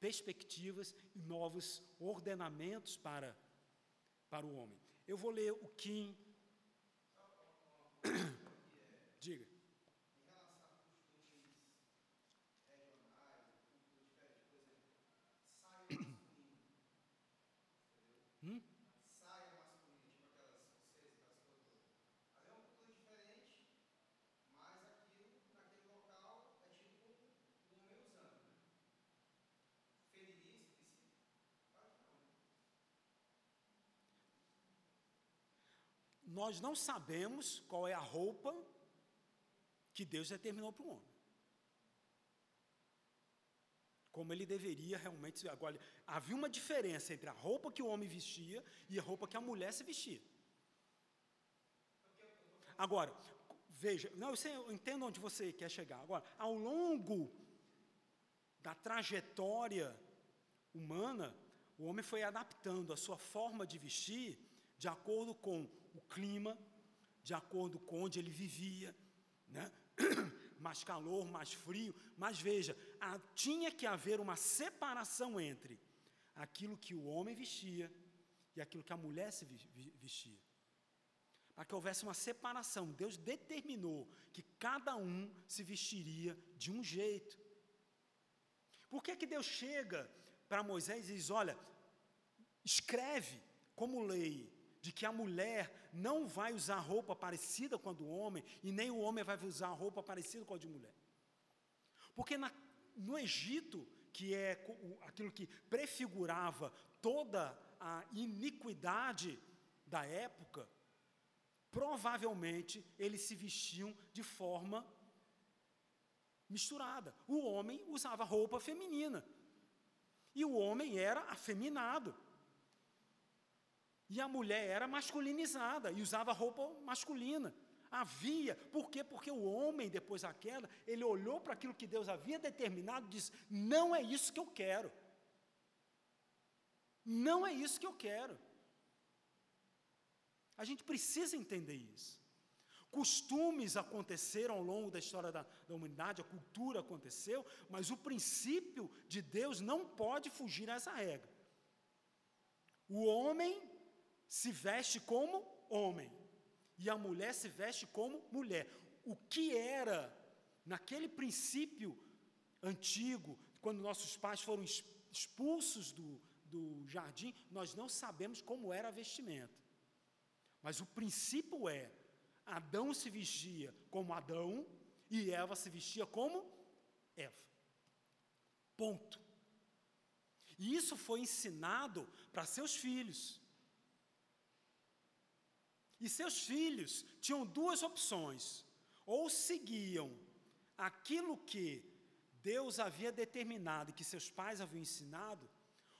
perspectivas e novos ordenamentos para, para o homem. Eu vou ler o Kim. [coughs] Diga. Nós não sabemos qual é a roupa que Deus determinou para o homem. Como ele deveria realmente. Agora, havia uma diferença entre a roupa que o homem vestia e a roupa que a mulher se vestia. Agora, veja, não, eu, sei, eu entendo onde você quer chegar. Agora, ao longo da trajetória humana, o homem foi adaptando a sua forma de vestir de acordo com o clima, de acordo com onde ele vivia. Né? [clears throat] mais calor, mais frio, mas veja, a, tinha que haver uma separação entre aquilo que o homem vestia e aquilo que a mulher se vestia. Para que houvesse uma separação, Deus determinou que cada um se vestiria de um jeito. Por que, que Deus chega para Moisés e diz: Olha, escreve como lei de que a mulher não vai usar roupa parecida com a do homem e nem o homem vai usar roupa parecida com a de mulher. Porque na, no Egito, que é aquilo que prefigurava toda a iniquidade da época, provavelmente eles se vestiam de forma misturada. O homem usava roupa feminina e o homem era afeminado. E a mulher era masculinizada e usava roupa masculina. Havia, por quê? Porque o homem, depois da queda, ele olhou para aquilo que Deus havia determinado e disse: Não é isso que eu quero. Não é isso que eu quero. A gente precisa entender isso. Costumes aconteceram ao longo da história da, da, humanidade, a cultura aconteceu, mas o princípio de Deus não pode fugir a essa regra. O homem se veste como homem e a mulher se veste como mulher. O que era, naquele princípio antigo, quando nossos pais foram expulsos do, do jardim, nós não sabemos como era a vestimenta. Mas o princípio é: Adão se vestia como Adão e Eva se vestia como Eva. Ponto. E isso foi ensinado para seus filhos. E seus filhos tinham duas opções: ou seguiam aquilo que Deus havia determinado e que seus pais haviam ensinado,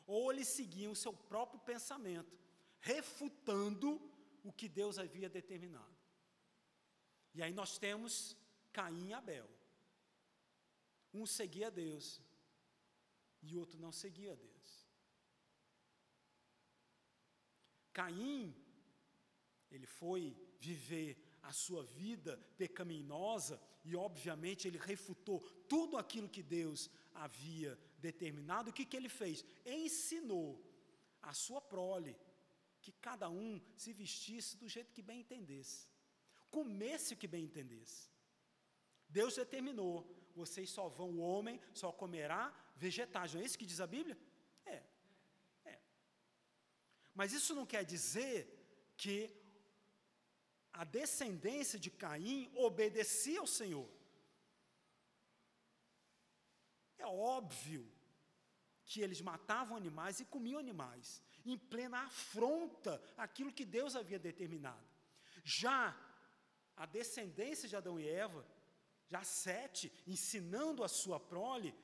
ou eles seguiam o seu próprio pensamento, refutando o que Deus havia determinado. E aí nós temos Caim e Abel. Um seguia Deus e o outro não seguia Deus. Caim ele foi viver a sua vida pecaminosa e, obviamente, ele refutou tudo aquilo que Deus havia determinado. O que, que ele fez? Ensinou a sua prole que cada um se vestisse do jeito que bem entendesse, comesse o que bem entendesse. Deus determinou: vocês só vão, o homem só comerá vegetais. Não é isso que diz a Bíblia? É. É. Mas isso não quer dizer que a descendência de Caim obedecia ao Senhor. É óbvio que eles matavam animais e comiam animais, em plena afronta àquilo que Deus havia determinado. Já a descendência de Adão e Eva, já Sete, ensinando a sua prole,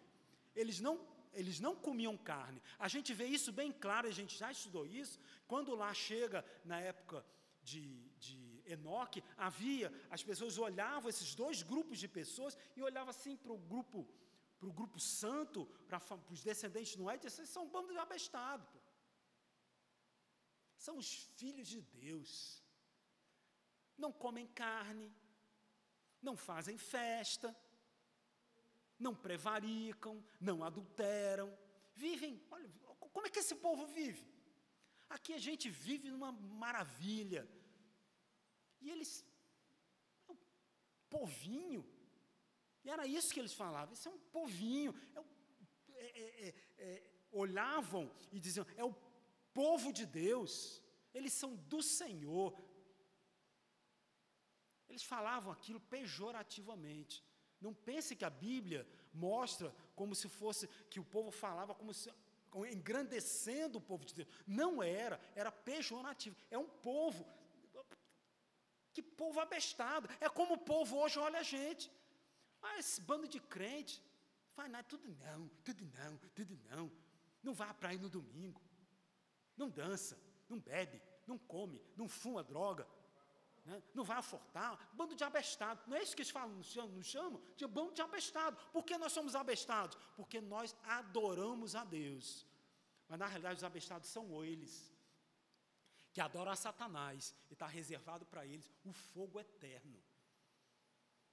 eles não, eles não comiam carne. A gente vê isso bem claro, a gente já estudou isso, quando lá chega na época de Enoque, havia, as pessoas olhavam esses dois grupos de pessoas e olhavam assim para o grupo, para o grupo santo, para, para os descendentes de Noé, e diziam, são um bando de abestado. Pô. São os filhos de Deus. Não comem carne, não fazem festa, não prevaricam, não adulteram, vivem, olha, como é que esse povo vive? Aqui a gente vive numa maravilha, e eles, é um povinho. E era isso que eles falavam: isso é um povinho. É, é, é, é, olhavam e diziam: é o povo de Deus, eles são do Senhor. Eles falavam aquilo pejorativamente. Não pense que a Bíblia mostra como se fosse que o povo falava como se engrandecendo o povo de Deus. Não era, era pejorativo. É um povo que povo abestado. É como o povo hoje olha a gente. Ah, esse bando de crente. Faz nada, tudo não, tudo não, tudo não. Não vai à praia no domingo. Não dança, não bebe, não come, não fuma droga. Né? Não vai afortar. Bando de abestado. Não é isso que eles falam, nos chamam, nos chamam de bando de abestado. Por que nós somos abestados? Porque nós adoramos a Deus. Mas na realidade os abestados são eles que adoram a Satanás e está reservado para eles o fogo eterno.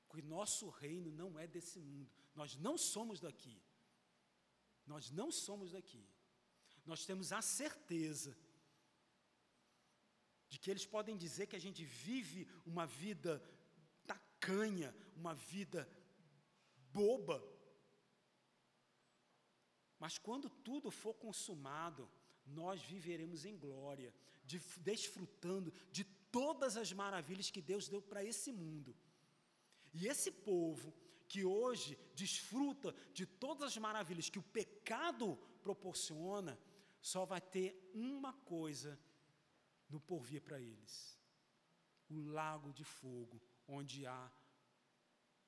que nosso reino não é desse mundo. Nós não somos daqui. Nós não somos daqui. Nós temos a certeza de que eles podem dizer que a gente vive uma vida tacanha, uma vida boba. Mas quando tudo for consumado, nós viveremos em glória, de, desfrutando de todas as maravilhas que Deus deu para esse mundo. E esse povo que hoje desfruta de todas as maravilhas que o pecado proporciona, só vai ter uma coisa no porvir para eles: o lago de fogo, onde há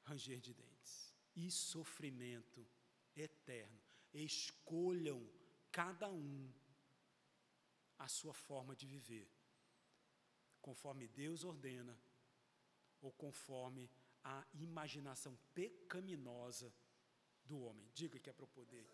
ranger de dentes e sofrimento eterno. Escolham cada um a sua forma de viver, conforme Deus ordena ou conforme a imaginação pecaminosa do homem. Diga que é para o poder.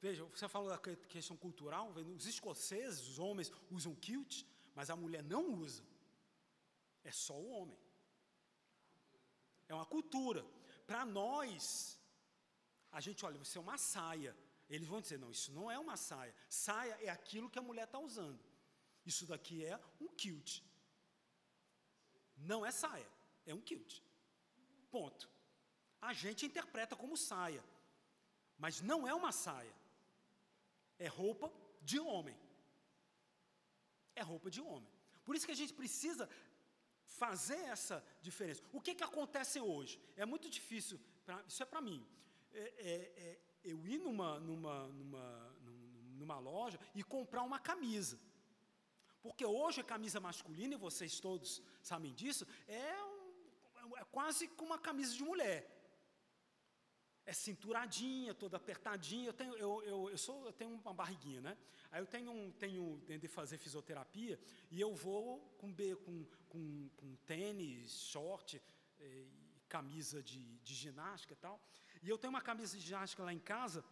Veja, você falou da questão cultural, os escoceses, os homens usam kilt, mas a mulher não usa. É só o homem. É uma cultura. Para nós, a gente olha, você é uma saia. Eles vão dizer, não, isso não é uma saia. Saia é aquilo que a mulher está usando. Isso daqui é um kilt. Não é saia, é um kilt. Ponto. A gente interpreta como saia, mas não é uma saia é roupa de homem. É roupa de homem. Por isso que a gente precisa fazer essa diferença. O que, que acontece hoje? É muito difícil, pra, isso é para mim. É, é, é, eu ir numa, numa, numa, numa loja e comprar uma camisa. Porque hoje a camisa masculina, e vocês todos sabem disso, é, um, é quase como uma camisa de mulher é cinturadinha, toda apertadinha. Eu tenho, eu, eu, eu, sou, eu tenho uma barriguinha, né? Aí eu tenho, tenho de fazer fisioterapia e eu vou com, com, com, com tênis, short, eh, camisa de, de ginástica e tal. E eu tenho uma camisa de ginástica lá em casa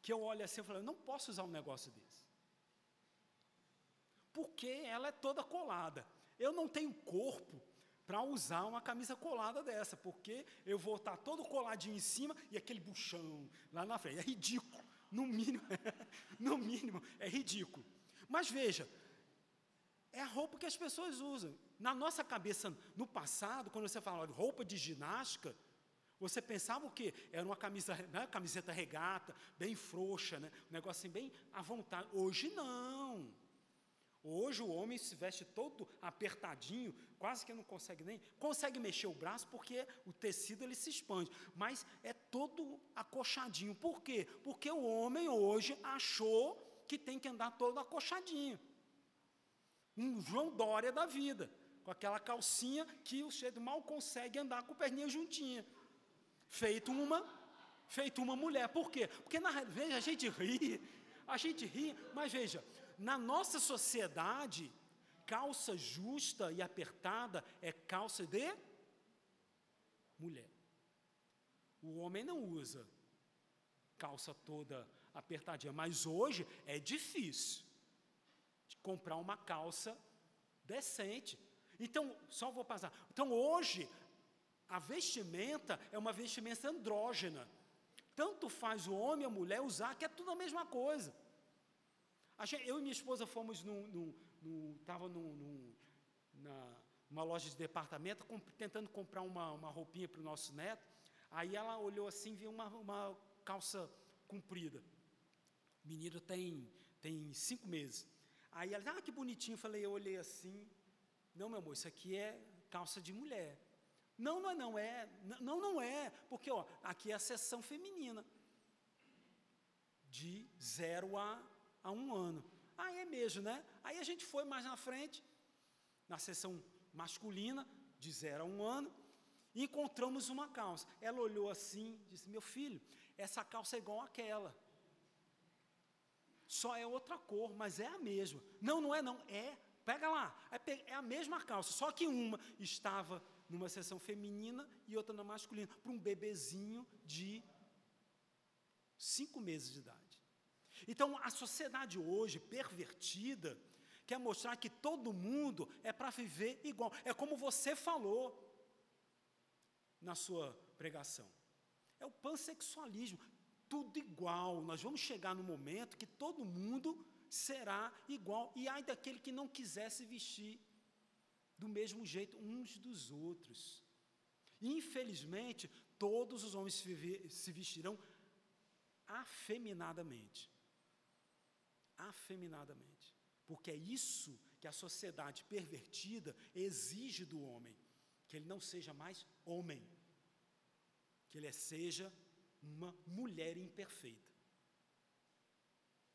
que eu olho assim e falo, eu não posso usar um negócio desse. Porque ela é toda colada. Eu não tenho corpo para usar uma camisa colada dessa, porque eu vou estar todo coladinho em cima e aquele buchão lá na frente. É ridículo, no mínimo, [laughs] no mínimo é ridículo. Mas veja, é a roupa que as pessoas usam. Na nossa cabeça, no passado, quando você falava roupa de ginástica, você pensava o quê? Era uma camisa, né, camiseta regata, bem frouxa, né, um negócio assim, bem à vontade. Hoje não. Hoje o homem se veste todo apertadinho, quase que não consegue nem, consegue mexer o braço porque o tecido ele se expande, mas é todo acochadinho. Por quê? Porque o homem hoje achou que tem que andar todo acochadinho. Um João Dória da vida, com aquela calcinha que o cedo mal consegue andar com perninha juntinha. Feito uma, feito uma mulher. Por quê? Porque na veja, a gente ri, a gente ri, mas veja, na nossa sociedade, calça justa e apertada é calça de mulher. O homem não usa calça toda apertadinha, mas hoje é difícil de comprar uma calça decente. Então, só vou passar. Então, hoje, a vestimenta é uma vestimenta andrógena. Tanto faz o homem e a mulher usar, que é tudo a mesma coisa. Eu e minha esposa fomos num. num, num Estava num, num, na, numa loja de departamento, tentando comprar uma, uma roupinha para o nosso neto. Aí ela olhou assim, viu uma, uma calça comprida. O menino tem, tem cinco meses. Aí ela, ah, que bonitinho. Eu falei, eu olhei assim. Não, meu amor, isso aqui é calça de mulher. Não, não é, não é. Não, não é. Porque, ó, aqui é a seção feminina. De zero a, a um ano. Ah, é mesmo, né? Aí a gente foi mais na frente, na seção masculina, de zero a um ano, e encontramos uma calça. Ela olhou assim, disse: Meu filho, essa calça é igual àquela. Só é outra cor, mas é a mesma. Não, não é não, é. Pega lá, é, a mesma calça, só que uma estava numa seção feminina e outra na masculina, para um bebezinho de cinco meses de idade. Então, a sociedade hoje, pervertida, quer mostrar que todo mundo é para viver igual. É como você falou na sua pregação. É o pansexualismo, tudo igual. Nós vamos chegar no momento que todo mundo será igual. E ai daquele que não quiser se vestir do mesmo jeito uns dos outros. Infelizmente, todos os homens se vestirão afeminadamente. Afeminadamente. Porque é isso que a sociedade pervertida exige do homem que ele não seja mais homem, que ele seja uma mulher imperfeita.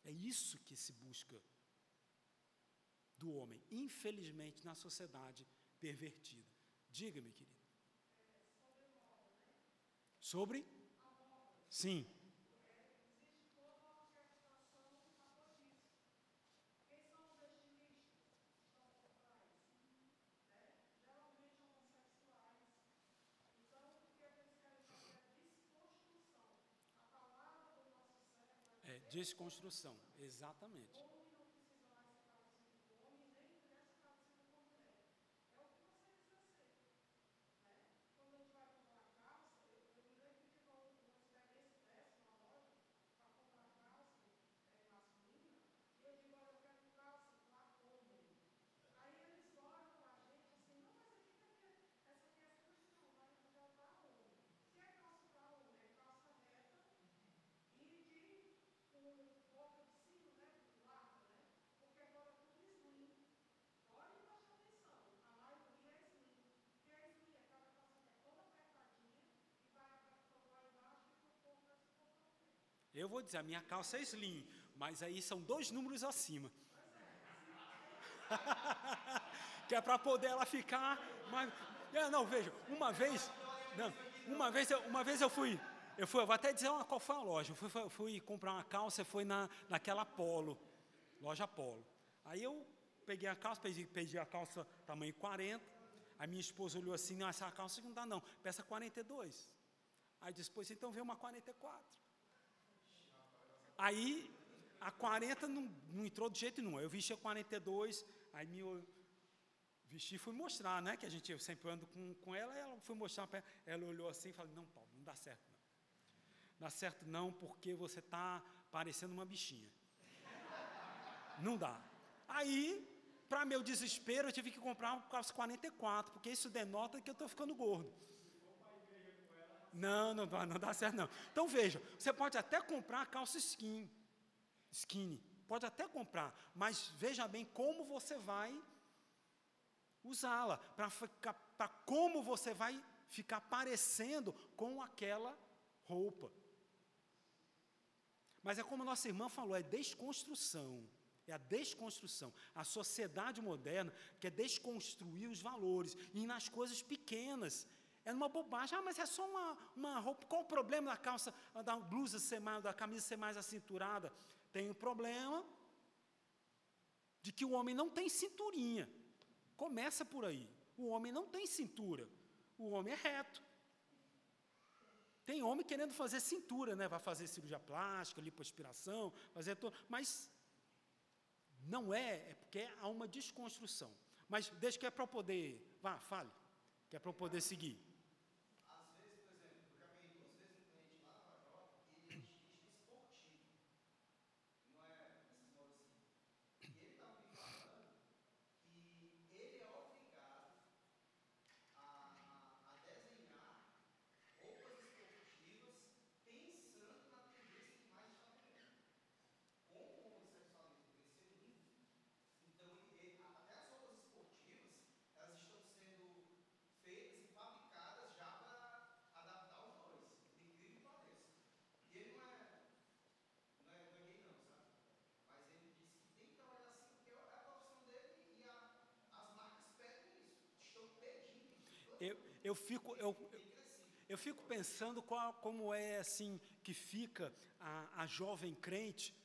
É isso que se busca do homem, infelizmente, na sociedade pervertida. Diga-me, querido. Sobre? Sim. Desconstrução, exatamente. Eu vou dizer, a minha calça é slim, mas aí são dois números acima. [laughs] que é para poder ela ficar mais. É, não, veja, uma vez, não, uma vez, eu, uma vez eu fui, eu fui, eu vou até dizer uma, qual foi a loja. Eu fui, fui comprar uma calça, foi na, naquela Polo, loja Polo. Aí eu peguei a calça, pedi, pedi a calça tamanho 40. A minha esposa olhou assim, não, essa calça não dá não, peça 42. Aí depois, então veio uma 44. Aí, a 40 não, não entrou de jeito nenhum. Eu vesti a 42, aí me vesti e fui mostrar, né? Que a gente, eu sempre ando com, com ela, ela foi mostrar para ela, ela olhou assim e falou, não, Paulo, não dá certo não. Dá certo não, porque você está parecendo uma bichinha. [laughs] Não dá. Aí, para meu desespero, eu tive que comprar um calço 44, porque isso denota que eu estou ficando gordo. Não, não, não dá certo não. Então veja, você pode até comprar calça skin, skinny, pode até comprar, mas veja bem como você vai usá-la, para como você vai ficar parecendo com aquela roupa. Mas é como nossa irmã falou, é desconstrução. É a desconstrução. A sociedade moderna quer desconstruir os valores e nas coisas pequenas. É uma bobagem. Ah, mas é só uma, uma roupa. Qual o problema da calça, da blusa ser mais, da camisa ser mais acinturada? Tem o um problema de que o homem não tem cinturinha. Começa por aí. O homem não tem cintura. O homem é reto. Tem homem querendo fazer cintura, né? Vai fazer cirurgia plástica, lipoaspiração, fazer tudo. Mas não é, é porque há uma desconstrução. Mas deixa que é para poder. Vá, fale. Que é para poder seguir. Eu, fico, eu, eu fico pensando qual, como é assim que fica a, a jovem crente,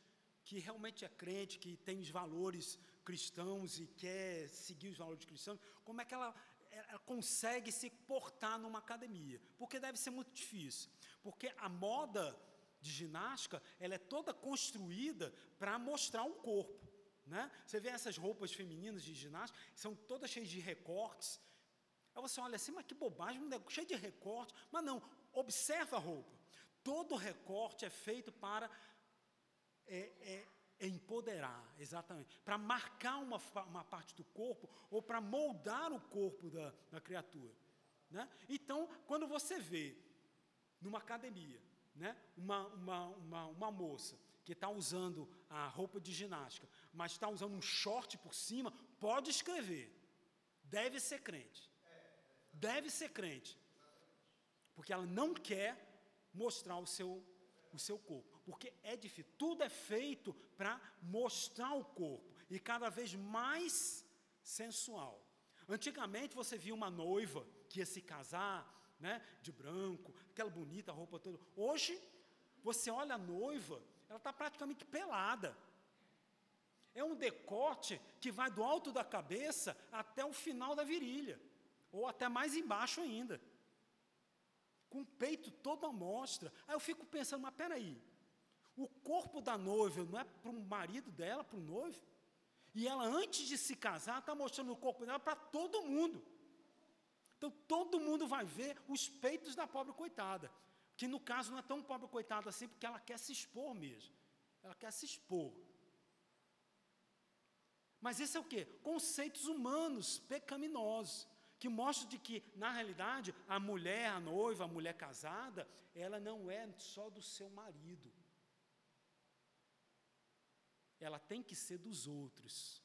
que realmente é crente, que tem os valores cristãos e quer seguir os valores cristãos, como é que ela, ela consegue se portar numa academia? Porque deve ser muito difícil. Porque a moda de ginástica, ela é toda construída para mostrar o corpo. Né? Você vê essas roupas femininas de ginástica, são todas cheias de recortes, Aí você olha assim, mas que bobagem, cheio de recorte. Mas não, observa a roupa. Todo recorte é feito para é, é, é empoderar, exatamente, para marcar uma, uma parte do corpo ou para moldar o corpo da, da criatura. Né? Então, quando você vê numa academia né, uma, uma, uma, uma moça que está usando a roupa de ginástica, mas está usando um short por cima, pode escrever, deve ser crente deve ser crente, porque ela não quer mostrar o seu, o seu corpo, porque é difícil, tudo é feito para mostrar o corpo, e cada vez mais sensual. Antigamente você via uma noiva que ia se casar, né, de branco, aquela bonita roupa toda. Hoje, você olha a noiva, ela está praticamente pelada. É um decote que vai do alto da cabeça até o final da virilha ou até mais embaixo ainda, com o peito todo à mostra. Aí eu fico pensando, mas peraí, o corpo da noiva não é para o marido dela, para o noivo? E ela, antes de se casar, está mostrando o corpo dela para todo mundo. Então, todo mundo vai ver os peitos da pobre coitada. Que no caso não é tão pobre coitada assim, porque ela quer se expor mesmo. Ela quer se expor. Mas esse é o quê? Conceitos humanos, pecaminosos que mostra de que, na realidade, a mulher, a noiva, a mulher casada, ela não é só do seu marido. Ela tem que ser dos outros.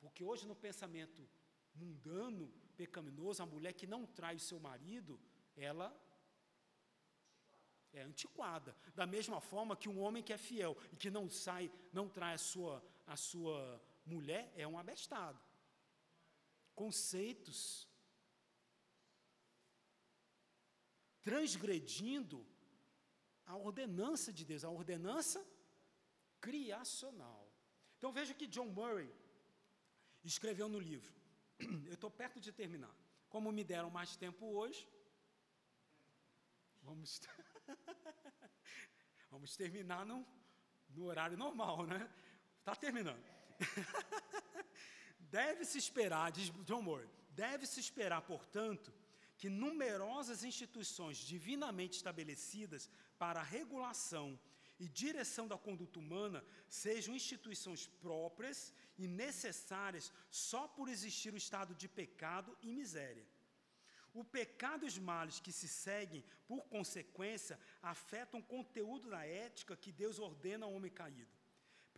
Porque hoje, no pensamento mundano, pecaminoso, a mulher que não trai o seu marido, ela é antiquada. Da mesma forma que um homem que é fiel e que não sai, não trai a sua, a sua mulher, é um abestado conceitos, transgredindo a ordenança de Deus, a ordenança criacional. Então veja que John Murray escreveu no livro. Eu estou perto de terminar. Como me deram mais tempo hoje, vamos, [laughs] vamos terminar no, no horário normal, né? Está terminando. [laughs] Deve-se esperar, diz John Moore, deve-se esperar, portanto, que numerosas instituições divinamente estabelecidas para a regulação e direção da conduta humana sejam instituições próprias e necessárias só por existir o estado de pecado e miséria. O pecado e os males que se seguem, por consequência, afetam o conteúdo da ética que Deus ordena ao homem caído.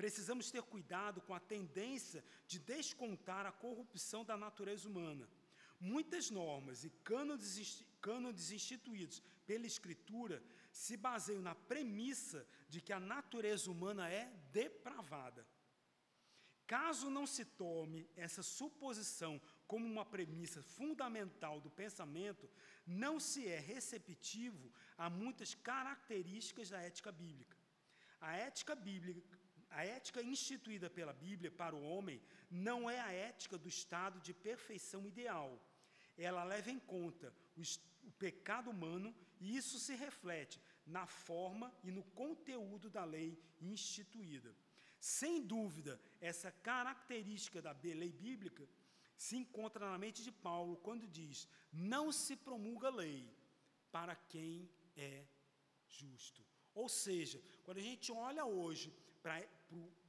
Precisamos ter cuidado com a tendência de descontar a corrupção da natureza humana. Muitas normas e cânones instituídos pela Escritura se baseiam na premissa de que a natureza humana é depravada. Caso não se tome essa suposição como uma premissa fundamental do pensamento, não se é receptivo a muitas características da ética bíblica. A ética bíblica, a ética instituída pela Bíblia para o homem não é a ética do estado de perfeição ideal. Ela leva em conta o, o pecado humano e isso se reflete na forma e no conteúdo da lei instituída. Sem dúvida, essa característica da lei bíblica se encontra na mente de Paulo quando diz: Não se promulga lei para quem é justo. Ou seja, quando a gente olha hoje para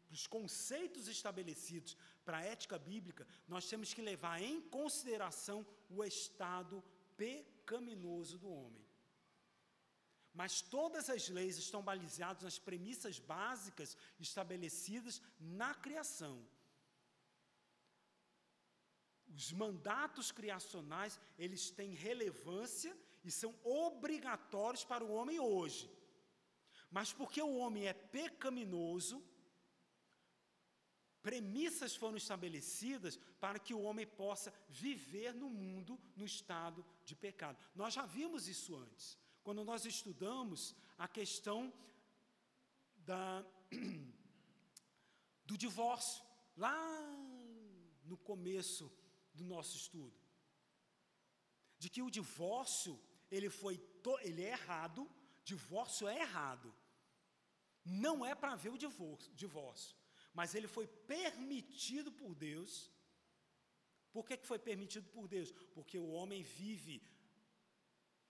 os conceitos estabelecidos para a ética bíblica, nós temos que levar em consideração o estado pecaminoso do homem. Mas todas as leis estão balizadas nas premissas básicas estabelecidas na criação. Os mandatos criacionais, eles têm relevância e são obrigatórios para o homem hoje. Mas porque o homem é pecaminoso, premissas foram estabelecidas para que o homem possa viver no mundo no estado de pecado. Nós já vimos isso antes quando nós estudamos a questão da, [clears throat] do divórcio, lá no começo do nosso estudo. De que o divórcio, ele foi, ele é errado, divórcio é errado. Não é para ver o divórcio, divórcio, mas ele foi permitido por Deus. Por que, que foi permitido por Deus? Porque o homem vive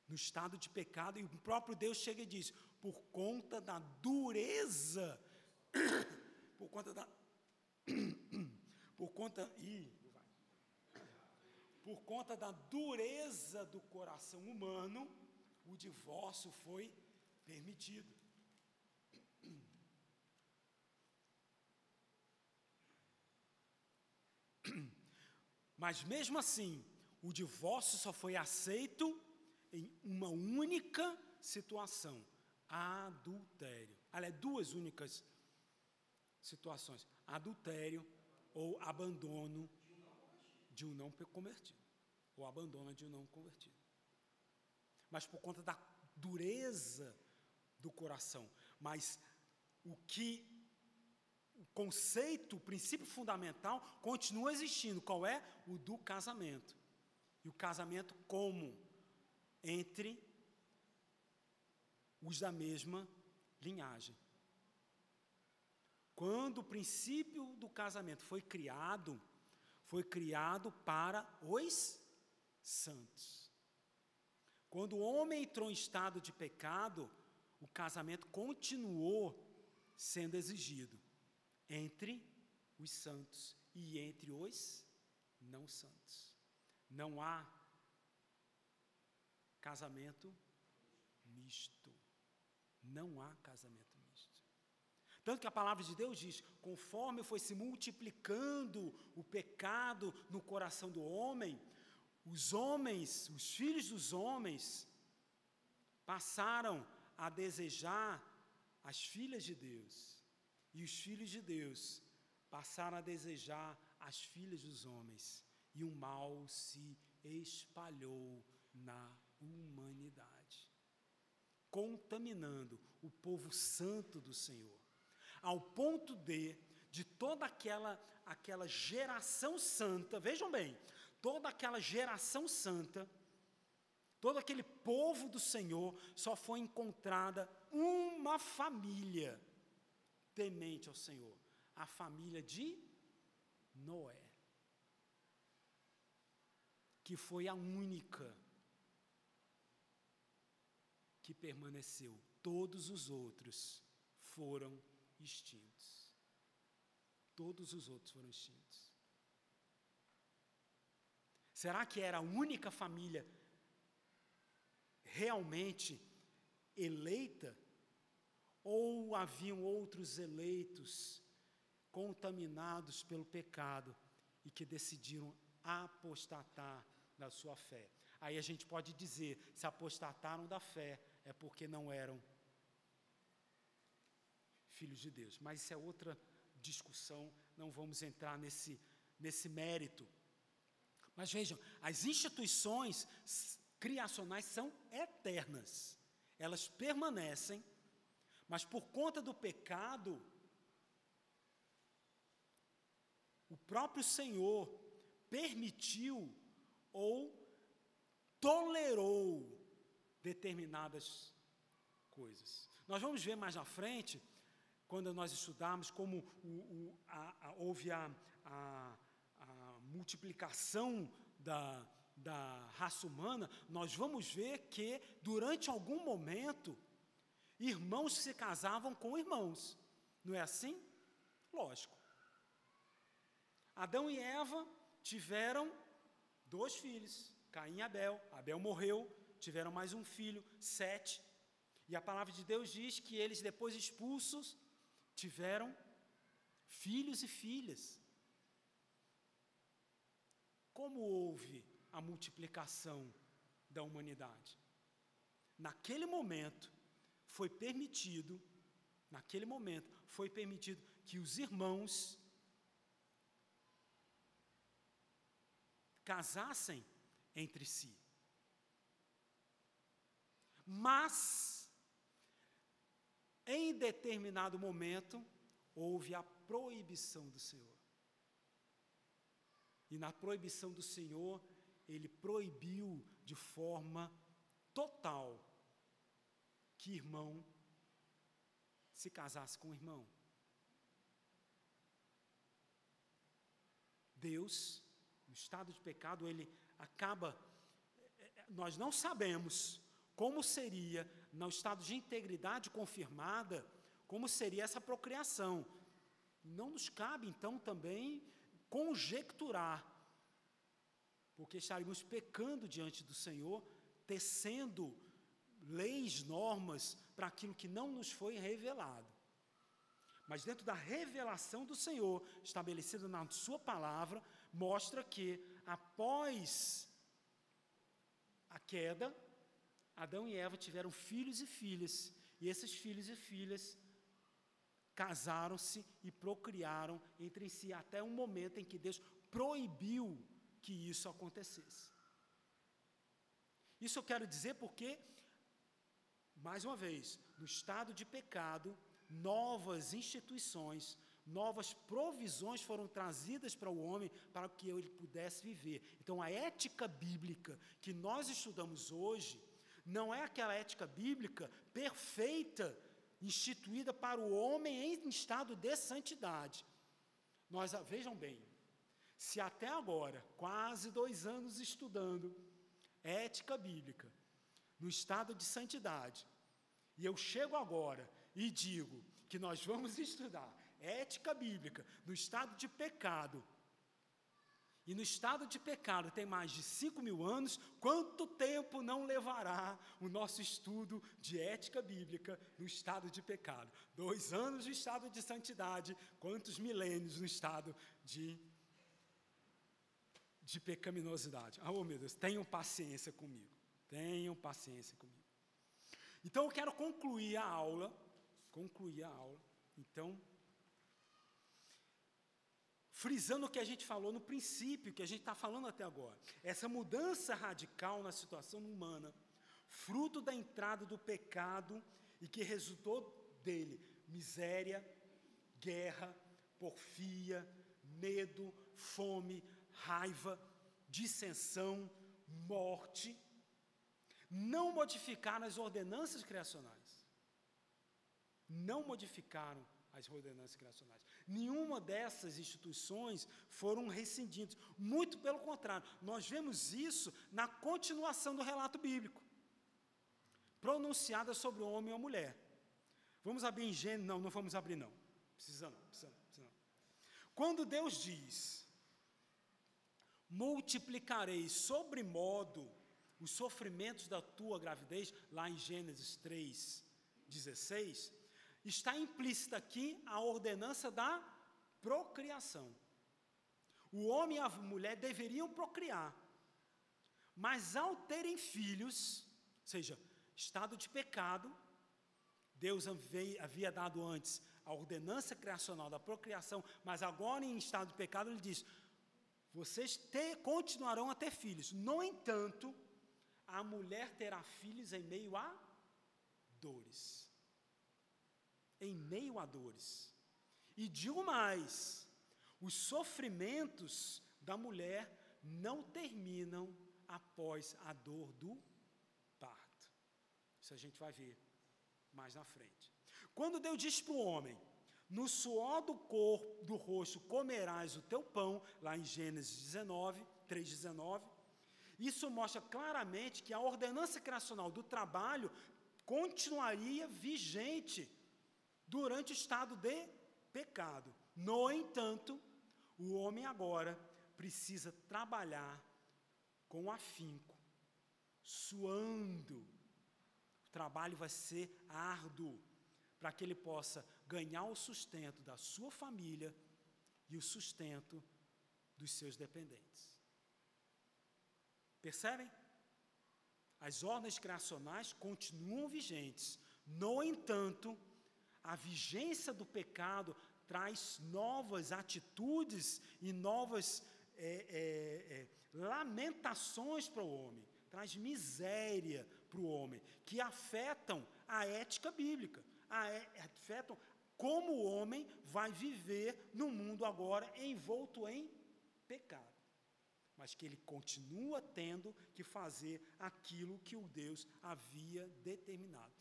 no estado de pecado, e o próprio Deus chega e diz: por conta da dureza, [coughs] por conta da. [coughs] por conta. Ih, por conta da dureza do coração humano, o divórcio foi permitido. Mas mesmo assim, o divórcio só foi aceito em uma única situação: adultério. Aliás, duas únicas situações: adultério ou abandono de um não convertido, ou abandono de um não convertido. Mas por conta da dureza do coração, mas o que o conceito, o princípio fundamental continua existindo. Qual é? O do casamento. E o casamento como? entre os da mesma linhagem. Quando o princípio do casamento foi criado, foi criado para os santos. Quando o homem entrou em estado de pecado, o casamento continuou sendo exigido entre os santos e entre os não santos. Não há casamento misto. Não há casamento misto. Tanto que a palavra de Deus diz: conforme foi se multiplicando o pecado no coração do homem, os homens, os filhos dos homens, passaram a desejar as filhas de Deus. E os filhos de Deus passaram a desejar as filhas dos homens. E o mal se espalhou na humanidade, contaminando o povo santo do Senhor, ao ponto de de toda aquela aquela geração santa, vejam bem, toda aquela geração santa, todo aquele povo do Senhor, só foi encontrada uma família temente ao Senhor, a família de Noé, que foi a única que permaneceu, todos os outros foram extintos. Todos os outros foram extintos. Será que era a única família realmente eleita? Ou haviam outros eleitos contaminados pelo pecado e que decidiram apostatar da sua fé? Aí a gente pode dizer: se apostataram da fé, é porque não eram filhos de Deus. Mas isso é outra discussão, não vamos entrar nesse, nesse mérito. Mas vejam, as instituições criacionais são eternas, elas permanecem, mas por conta do pecado, o próprio Senhor permitiu ou tolerou determinadas coisas. Nós vamos ver mais na frente, quando nós estudarmos como o, o, a, a, houve a, a, multiplicação da, da raça humana, nós vamos ver que, durante algum momento, irmãos se casavam com irmãos. Não é assim? Lógico. Adão e Eva tiveram dois filhos, Caim e Abel. Abel morreu, tiveram mais um filho, Sete. E a palavra de Deus diz que eles, depois expulsos, tiveram filhos e filhas. Como houve a multiplicação da humanidade? Naquele momento, foi permitido, naquele momento, foi permitido que os irmãos casassem entre si. Mas, em determinado momento, houve a proibição do Senhor. E na proibição do Senhor, ele proibiu de forma total que irmão se casasse com irmão. Deus, no estado de pecado, ele acaba. Nós não sabemos como seria, no estado de integridade confirmada, como seria essa procriação. Não nos cabe, então, também conjecturar, porque estaríamos pecando diante do Senhor, tecendo leis, normas para aquilo que não nos foi revelado. Mas dentro da revelação do Senhor, estabelecida na Sua palavra, mostra que após a queda, Adão e Eva tiveram filhos e filhas, e esses filhos e filhas casaram-se e procriaram entre si até um momento em que Deus proibiu que isso acontecesse. Isso eu quero dizer porque, mais uma vez, no estado de pecado, novas instituições, novas provisões foram trazidas para o homem para que ele pudesse viver. Então, a ética bíblica que nós estudamos hoje não é aquela ética bíblica perfeita instituída para o homem em estado de santidade. Nós, vejam bem, se até agora, quase dois anos estudando ética bíblica, no estado de santidade, e eu chego agora e digo que nós vamos estudar ética bíblica no estado de pecado, e no estado de pecado tem mais de 5 mil anos, quanto tempo não levará o nosso estudo de ética bíblica no estado de pecado? Dois anos de estado de santidade, quantos milênios no estado de, de pecaminosidade? Ah, oh meu Deus, tenham paciência comigo, tenham paciência comigo. Então eu quero concluir a aula, concluir a aula, então frisando o que a gente falou no princípio, que a gente está falando até agora. Essa mudança radical na situação humana, fruto da entrada do pecado e que resultou dele miséria, guerra, porfia, medo, fome, raiva, dissensão, morte, não modificaram as ordenanças criacionais. Não modificaram as ordenanças criacionais. Nenhuma dessas instituições foram rescindidas. Muito pelo contrário, nós vemos isso na continuação do relato bíblico, pronunciada sobre o homem e a mulher. Vamos abrir em Gênesis? Não, não vamos abrir, não. Precisa não, precisa não, precisa não. Quando Deus diz: multiplicarei sobre modo os sofrimentos da tua gravidez, lá em Gênesis 3, 16 está implícita aqui a ordenança da procriação. O homem e a mulher deveriam procriar, mas ao terem filhos, ou seja, estado de pecado, Deus havia dado antes a ordenança criacional da procriação, mas agora em estado de pecado, ele diz: vocês te, continuarão a ter filhos. No entanto, a mulher terá filhos em meio a dores. Em meio a dores. E digo mais: os sofrimentos da mulher não terminam após a dor do parto. Isso a gente vai ver mais na frente. Quando Deus diz para o homem: No suor do corpo, do rosto comerás o teu pão, lá em Gênesis 19, 3,19, isso mostra claramente que a ordenança criacional do trabalho continuaria vigente durante o estado de pecado. No entanto, o homem agora precisa trabalhar com afinco, suando. O trabalho vai ser árduo para que ele possa ganhar o sustento da sua família e o sustento dos seus dependentes. Percebem? As ordens criacionais continuam vigentes. No entanto, a vigência do pecado traz novas atitudes e novas é, é, é, lamentações para o homem, traz miséria para o homem, que afetam a ética bíblica, a, afetam como o homem vai viver no mundo agora envolto em pecado. Mas que ele continua tendo que fazer aquilo que o Deus havia determinado.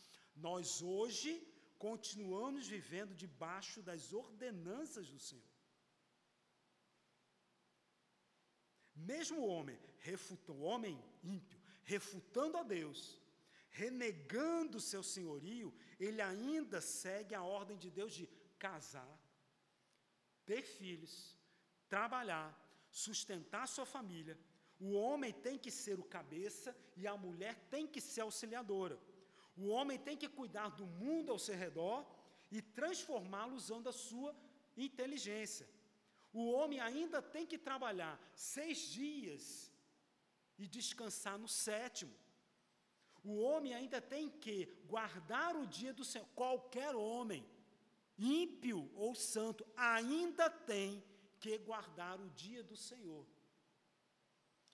Nós hoje continuamos vivendo debaixo das ordenanças do Senhor. Mesmo o homem, refuta, o homem ímpio, refutando a Deus, renegando o seu senhorio, ele ainda segue a ordem de Deus de casar, ter filhos, trabalhar, sustentar sua família. O homem tem que ser o cabeça e a mulher tem que ser auxiliadora. O homem tem que cuidar do mundo ao seu redor e transformá-lo usando a sua inteligência. O homem ainda tem que trabalhar seis dias e descansar no sétimo. O homem ainda tem que guardar o dia do Senhor. Qualquer homem, ímpio ou santo, ainda tem que guardar o dia do Senhor.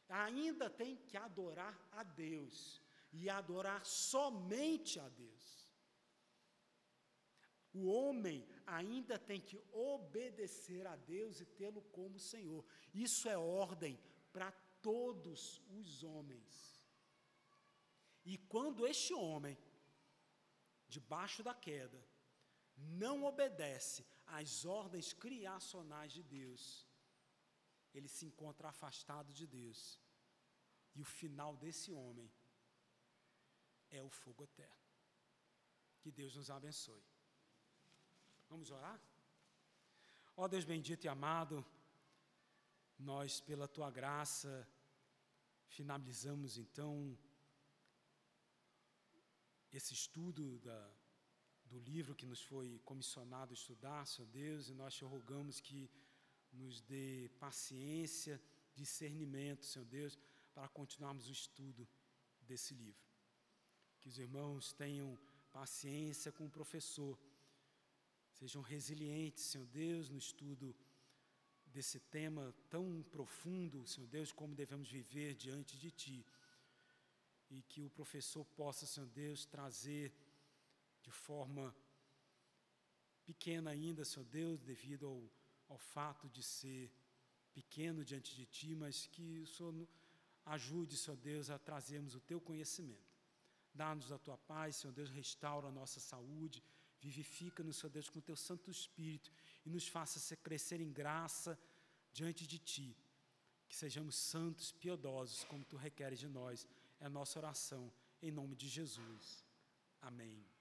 Ainda tem que adorar a Deus e adorar somente a Deus. O homem ainda tem que obedecer a Deus e tê-lo como Senhor. Isso é ordem para todos os homens. E quando este homem, debaixo da queda, não obedece às ordens criacionais de Deus, ele se encontra afastado de Deus. E o final desse homem é o fogo eterno. Que Deus nos abençoe. Vamos orar? Ó oh, Deus bendito e amado, nós, pela tua graça, finalizamos então esse estudo da, do livro que nos foi comissionado estudar, Senhor Deus, e nós te rogamos que nos dê paciência, discernimento, Senhor Deus, para continuarmos o estudo desse livro. Que os irmãos tenham paciência com o professor Sejam resilientes, Senhor Deus, no estudo desse tema tão profundo, Senhor Deus, como devemos viver diante de Ti. E que o professor possa, Senhor Deus, trazer de forma pequena ainda, Senhor Deus, devido ao, ao fato de ser pequeno diante de Ti, mas que o Senhor ajude, Senhor Deus, a trazermos o Teu conhecimento. Dá-nos a Tua paz, Senhor Deus, restaura a nossa saúde Vivifica-nos, Senhor Deus, com o teu Santo Espírito e nos faça crescer em graça diante de Ti. Que sejamos santos, piedosos, como Tu requeres de nós. É a nossa oração, em nome de Jesus. Amém.